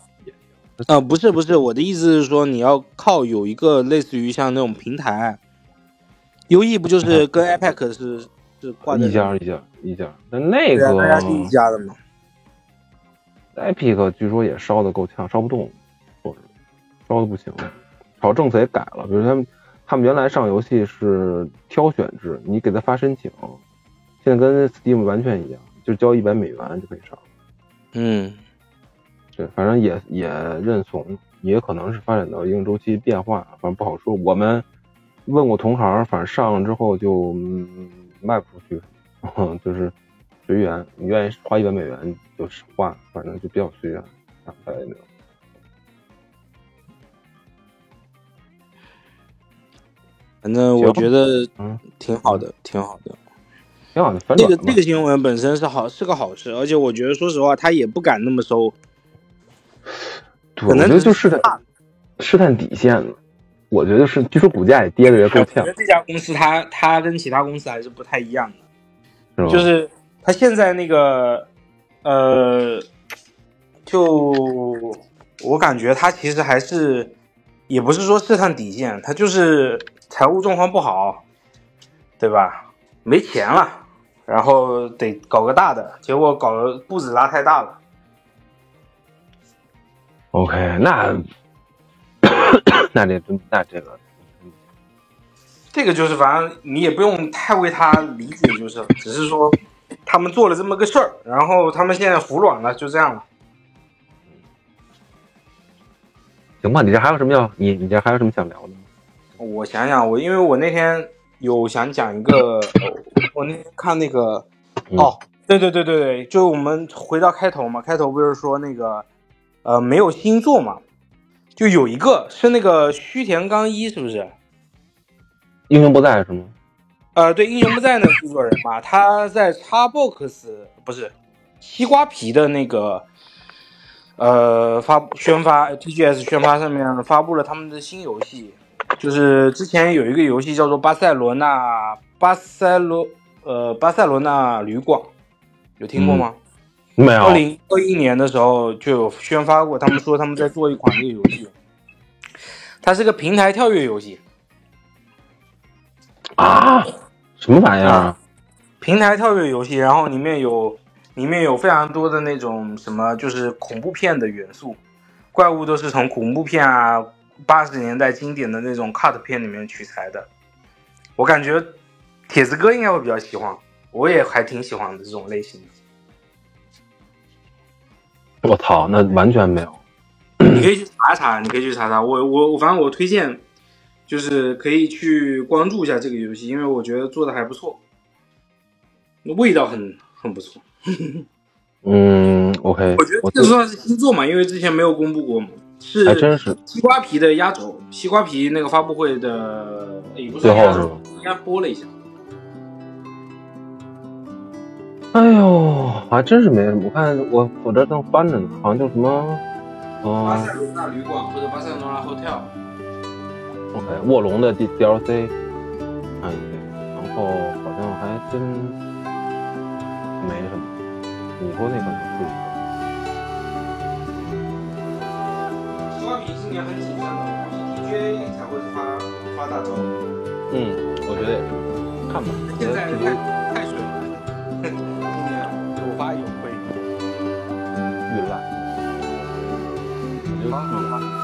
啊，不是不是，我的意思是说，你要靠有一个类似于像那种平台，U E 不就是跟 Epic 是是挂一家一家一家？那那个大家是一家的吗？Epic 据说也烧的够呛，烧不动，说是烧的不行，好政策也改了，比如他们。他们原来上游戏是挑选制，你给他发申请，现在跟 Steam 完全一样，就交一百美元就可以上。嗯，对，反正也也认怂，也可能是发展到一定周期变化，反正不好说。我们问过同行，反正上了之后就嗯卖不出去，就是随缘，你愿意花一百美元就花，反正就比较随缘，大概那种。反正我觉得嗯挺好的，挺好的，挺好的。这个这个新闻本身是好是个好事，而且我觉得说实话，他也不敢那么收，可能就试探试探底线了。我觉得是，据说股价也跌的也够呛。我觉得这家公司它它跟其他公司还是不太一样的，就是它现在那个呃，就我感觉它其实还是也不是说试探底线，它就是。财务状况不好，对吧？没钱了，然后得搞个大的，结果搞的步子拉太大了。OK，那那这那这个，这个就是反正你也不用太为他理解，就是只是说他们做了这么个事儿，然后他们现在服软了，就这样了。行吧，你这还有什么要你你这还有什么想聊的？我想想，我因为我那天有想讲一个，我那天看那个，哦，对对对对对，就我们回到开头嘛，开头不是说那个，呃，没有星座嘛，就有一个是那个须田刚一，是不是？英雄不在是吗？呃，对，英雄不在那个制作人嘛，他在 Xbox 不是西瓜皮的那个，呃，发宣发 TGS 宣发上面发布了他们的新游戏。就是之前有一个游戏叫做《巴塞罗那巴塞罗呃巴塞罗那旅馆》，有听过吗？没有。二零二一年的时候就有宣发过，他们说他们在做一款这个游戏，它是个平台跳跃游戏。啊？什么玩意儿？平台跳跃游戏，然后里面有里面有非常多的那种什么，就是恐怖片的元素，怪物都是从恐怖片啊。八十年代经典的那种 cut 片里面取材的，我感觉铁子哥应该会比较喜欢，我也还挺喜欢的这种类型的。我操，那完全没有。你可以去查查，你可以去查查。我我我，反正我推荐，就是可以去关注一下这个游戏，因为我觉得做的还不错，味道很很不错。嗯，OK。我觉得这算是新作嘛，因为之前没有公布过嘛。是，还真是西瓜皮的压轴。西瓜皮那个发布会的，最后是吧？应该播了一下。哎呦，还真是没什么。我看我我这正翻着呢，好像叫什么？巴塞罗那旅馆或者巴塞罗那 hotel。OK，卧龙的 D DLC。看一下，然后好像还真没什么。你说那个是？今年很谨慎的，估计 TGA 才会发发大招。嗯，我觉得也是，看吧。现在好好好